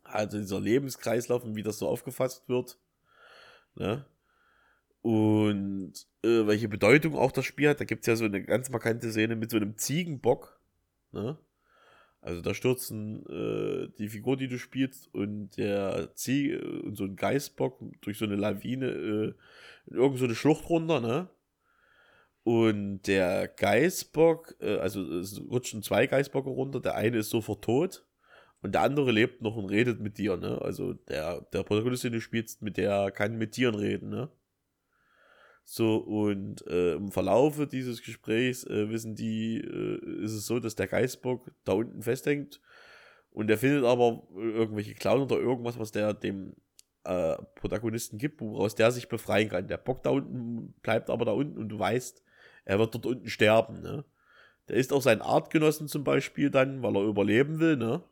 also dieser Lebenskreislauf und wie das so aufgefasst wird, ne? Und äh, welche Bedeutung auch das Spiel hat, da gibt es ja so eine ganz markante Szene mit so einem Ziegenbock, ne? Also da stürzen äh, die Figur, die du spielst, und der Zieh und so ein Geißbock durch so eine Lawine äh, in irgendeine Schlucht runter, ne? Und der Geißbock, äh, also es rutschen zwei Geißbocke runter, der eine ist sofort tot und der andere lebt noch und redet mit dir, ne? Also der, der Protagonist, den du spielst, mit der kann mit Tieren reden, ne? So, und äh, im Verlaufe dieses Gesprächs äh, wissen die, äh, ist es so, dass der Geißbock da unten festhängt und der findet aber irgendwelche Clown oder irgendwas, was der dem äh, Protagonisten gibt, woraus der sich befreien kann. Der Bock da unten bleibt aber da unten und du weißt, er wird dort unten sterben, ne? Der ist auch sein Artgenossen zum Beispiel dann, weil er überleben will, ne?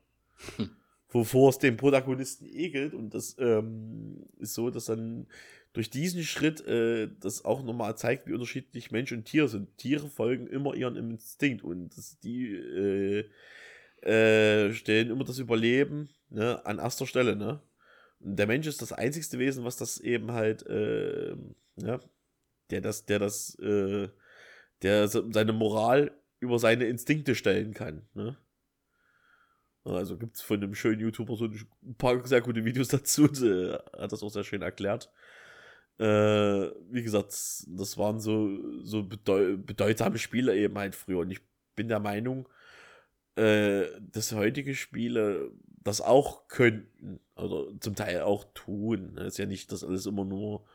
[laughs] Wovor es den Protagonisten ekelt und das ähm, ist so, dass dann durch diesen Schritt äh, das auch nochmal zeigt, wie unterschiedlich Mensch und Tier sind. Tiere folgen immer ihren Instinkt und das, die äh, äh, stellen immer das Überleben ne, an erster Stelle. Ne? Und der Mensch ist das einzigste Wesen, was das eben halt, äh, ja, der das, der das, äh, der seine Moral über seine Instinkte stellen kann. Ne? Also gibt es von einem schönen YouTuber so ein paar sehr gute Videos dazu. [laughs] Der hat das auch sehr schön erklärt. Äh, wie gesagt, das waren so, so bedeu bedeutsame Spiele eben halt früher. Und ich bin der Meinung, äh, dass heutige Spiele das auch könnten. Oder zum Teil auch tun. Es ist ja nicht, dass alles immer nur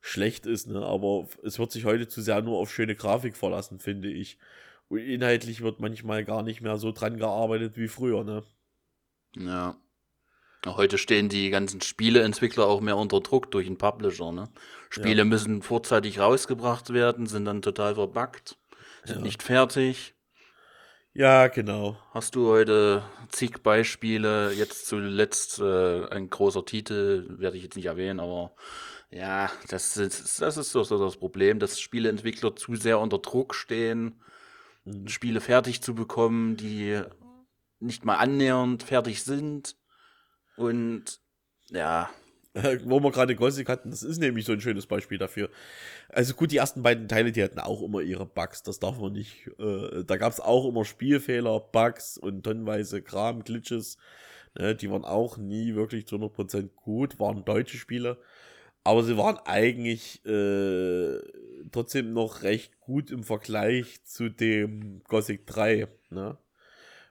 schlecht ist, ne? aber es wird sich heute zu sehr nur auf schöne Grafik verlassen, finde ich. Und inhaltlich wird manchmal gar nicht mehr so dran gearbeitet wie früher, ne? Ja. Heute stehen die ganzen Spieleentwickler auch mehr unter Druck durch einen Publisher, ne? Spiele ja. müssen vorzeitig rausgebracht werden, sind dann total verbuggt, sind ja. nicht fertig. Ja, genau. Hast du heute zig Beispiele? Jetzt zuletzt äh, ein großer Titel, werde ich jetzt nicht erwähnen, aber ja, das ist, das ist so, so das Problem, dass Spieleentwickler zu sehr unter Druck stehen, mhm. Spiele fertig zu bekommen, die nicht mal annähernd fertig sind. Und ja. [laughs] Wo wir gerade Gothic hatten, das ist nämlich so ein schönes Beispiel dafür. Also gut, die ersten beiden Teile, die hatten auch immer ihre Bugs, das darf man nicht. Äh, da gab es auch immer Spielfehler, Bugs und tonnenweise Kram, Glitches. Ne, die waren auch nie wirklich zu 100% gut, waren deutsche Spiele. Aber sie waren eigentlich äh, trotzdem noch recht gut im Vergleich zu dem Gothic 3. Ne?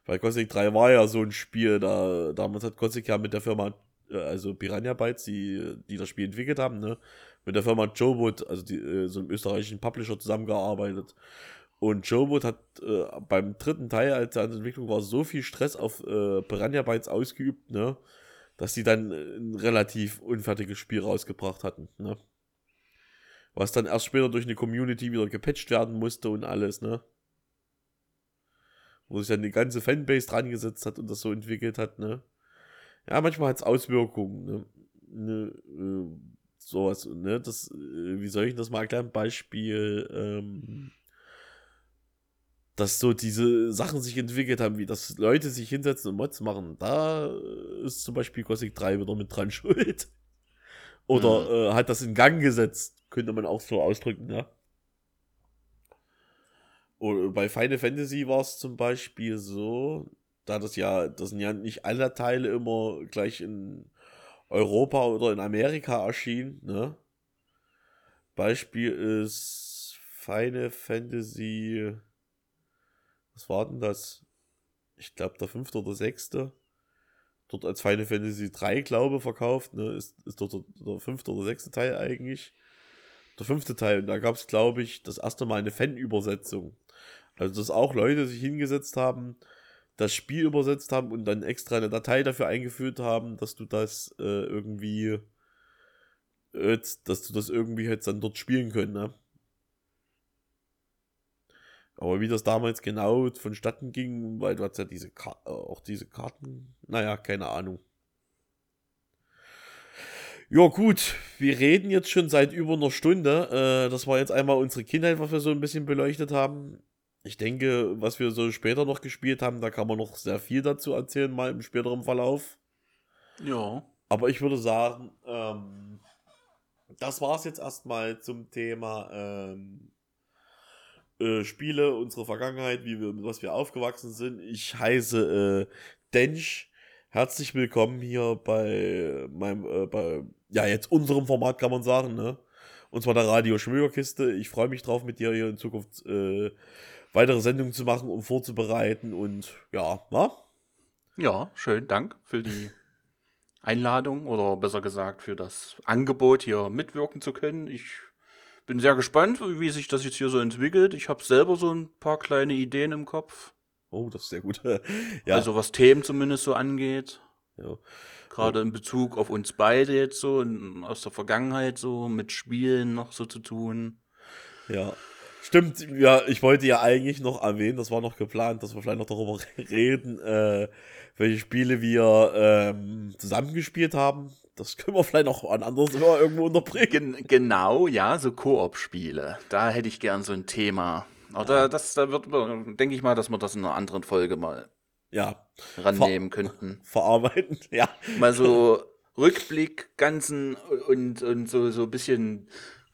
Weil Gothic 3 war ja so ein Spiel, da damals hat Gothic ja mit der Firma, äh, also Piranha Bytes, die, die das Spiel entwickelt haben, ne? mit der Firma Jowood, also die, äh, so einem österreichischen Publisher zusammengearbeitet. Und Jowood hat äh, beim dritten Teil, als er an der Entwicklung war, so viel Stress auf äh, Piranha Bytes ausgeübt, ne? dass sie dann ein relativ unfertiges Spiel rausgebracht hatten. Ne? Was dann erst später durch eine Community wieder gepatcht werden musste und alles, ne? Wo sich dann die ganze Fanbase dran gesetzt hat und das so entwickelt hat, ne? Ja, manchmal hat es Auswirkungen, ne? ne äh, sowas, ne? Das, äh, wie soll ich das mal erklären? Beispiel, ähm, dass so diese Sachen sich entwickelt haben, wie dass Leute sich hinsetzen und Mods machen. Da ist zum Beispiel Gothic 3 wieder mit dran [laughs] schuld. Oder mhm. äh, hat das in Gang gesetzt, könnte man auch so ausdrücken, ja. Bei Final Fantasy war es zum Beispiel so, da das ja, das sind ja nicht alle Teile immer gleich in Europa oder in Amerika erschienen, ne? Beispiel ist Final Fantasy was war denn das? Ich glaube, der fünfte oder sechste. Dort als Final Fantasy 3, glaube verkauft. Ne? Ist, ist dort der, der fünfte oder sechste Teil eigentlich. Der fünfte Teil. Und da gab es, glaube ich, das erste Mal eine Fan-Übersetzung. Also, dass auch Leute sich hingesetzt haben, das Spiel übersetzt haben und dann extra eine Datei dafür eingeführt haben, dass du das äh, irgendwie, äh, dass du das irgendwie jetzt dann dort spielen können, ne? Aber wie das damals genau vonstatten ging, weil du hast ja diese Ka äh, auch diese Karten, naja, keine Ahnung. Ja, gut, wir reden jetzt schon seit über einer Stunde. Äh, das war jetzt einmal unsere Kindheit, was wir so ein bisschen beleuchtet haben. Ich denke, was wir so später noch gespielt haben, da kann man noch sehr viel dazu erzählen, mal im späteren Verlauf. Ja. Aber ich würde sagen, ähm, das war es jetzt erstmal zum Thema ähm, äh, Spiele, unsere Vergangenheit, wie wir, mit was wir aufgewachsen sind. Ich heiße äh, Dench. Herzlich willkommen hier bei meinem, äh, bei, ja, jetzt unserem Format kann man sagen, ne? Und zwar der Radio Schmögerkiste. Ich freue mich drauf, mit dir hier in Zukunft äh, weitere Sendungen zu machen, um vorzubereiten und ja, wa? Ja, schön, Dank für die Einladung oder besser gesagt für das Angebot, hier mitwirken zu können. Ich bin sehr gespannt, wie sich das jetzt hier so entwickelt. Ich habe selber so ein paar kleine Ideen im Kopf. Oh, das ist sehr gut. [laughs] ja. Also was Themen zumindest so angeht. Ja. Gerade in Bezug auf uns beide jetzt so, in, aus der Vergangenheit so, mit Spielen noch so zu tun. Ja. Stimmt, ja, ich wollte ja eigentlich noch erwähnen, das war noch geplant, dass wir vielleicht noch darüber [laughs] reden, äh, welche Spiele wir ähm, zusammengespielt haben. Das können wir vielleicht noch an anderes Mal irgendwo unterbringen. Gen genau, ja, so Koop-Spiele. Da hätte ich gern so ein Thema. Aber ja. da, das, da wird, denke ich mal, dass wir das in einer anderen Folge mal ja. rannehmen Ver könnten. [laughs] Verarbeiten, ja. Mal so Rückblick, ganzen und, und so, so ein bisschen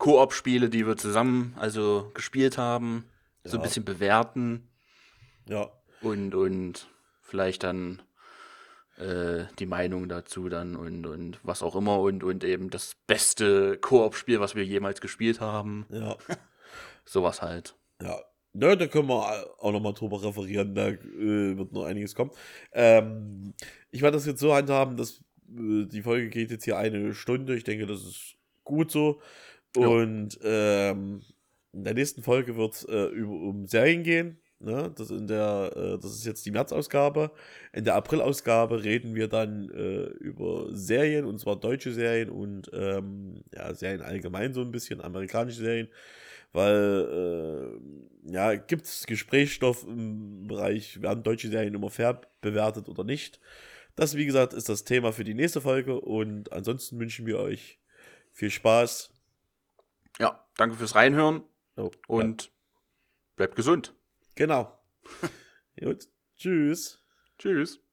Koop-Spiele, die wir zusammen also gespielt haben, ja. so ein bisschen bewerten. Ja. Und, und vielleicht dann äh, die Meinung dazu dann und, und was auch immer und, und eben das beste Koop-Spiel, was wir jemals gespielt haben. Ja. [laughs] Sowas halt. Ja. Ne, da können wir auch nochmal drüber referieren, da äh, wird noch einiges kommen. Ähm, ich werde das jetzt so handhaben, dass äh, die Folge geht jetzt hier eine Stunde. Ich denke, das ist gut so. Und ähm, in der nächsten Folge wird es äh, um Serien gehen. Ne? Das, in der, äh, das ist jetzt die März-Ausgabe. In der April-Ausgabe reden wir dann äh, über Serien, und zwar deutsche Serien und ähm, ja, Serien allgemein so ein bisschen, amerikanische Serien. Weil, äh, ja, gibt es Gesprächsstoff im Bereich, werden deutsche Serien immer fair bewertet oder nicht? Das, wie gesagt, ist das Thema für die nächste Folge und ansonsten wünschen wir euch viel Spaß. Ja, danke fürs Reinhören Oh, und bleibt gesund. Genau. [laughs] Gut. Tschüss. Tschüss.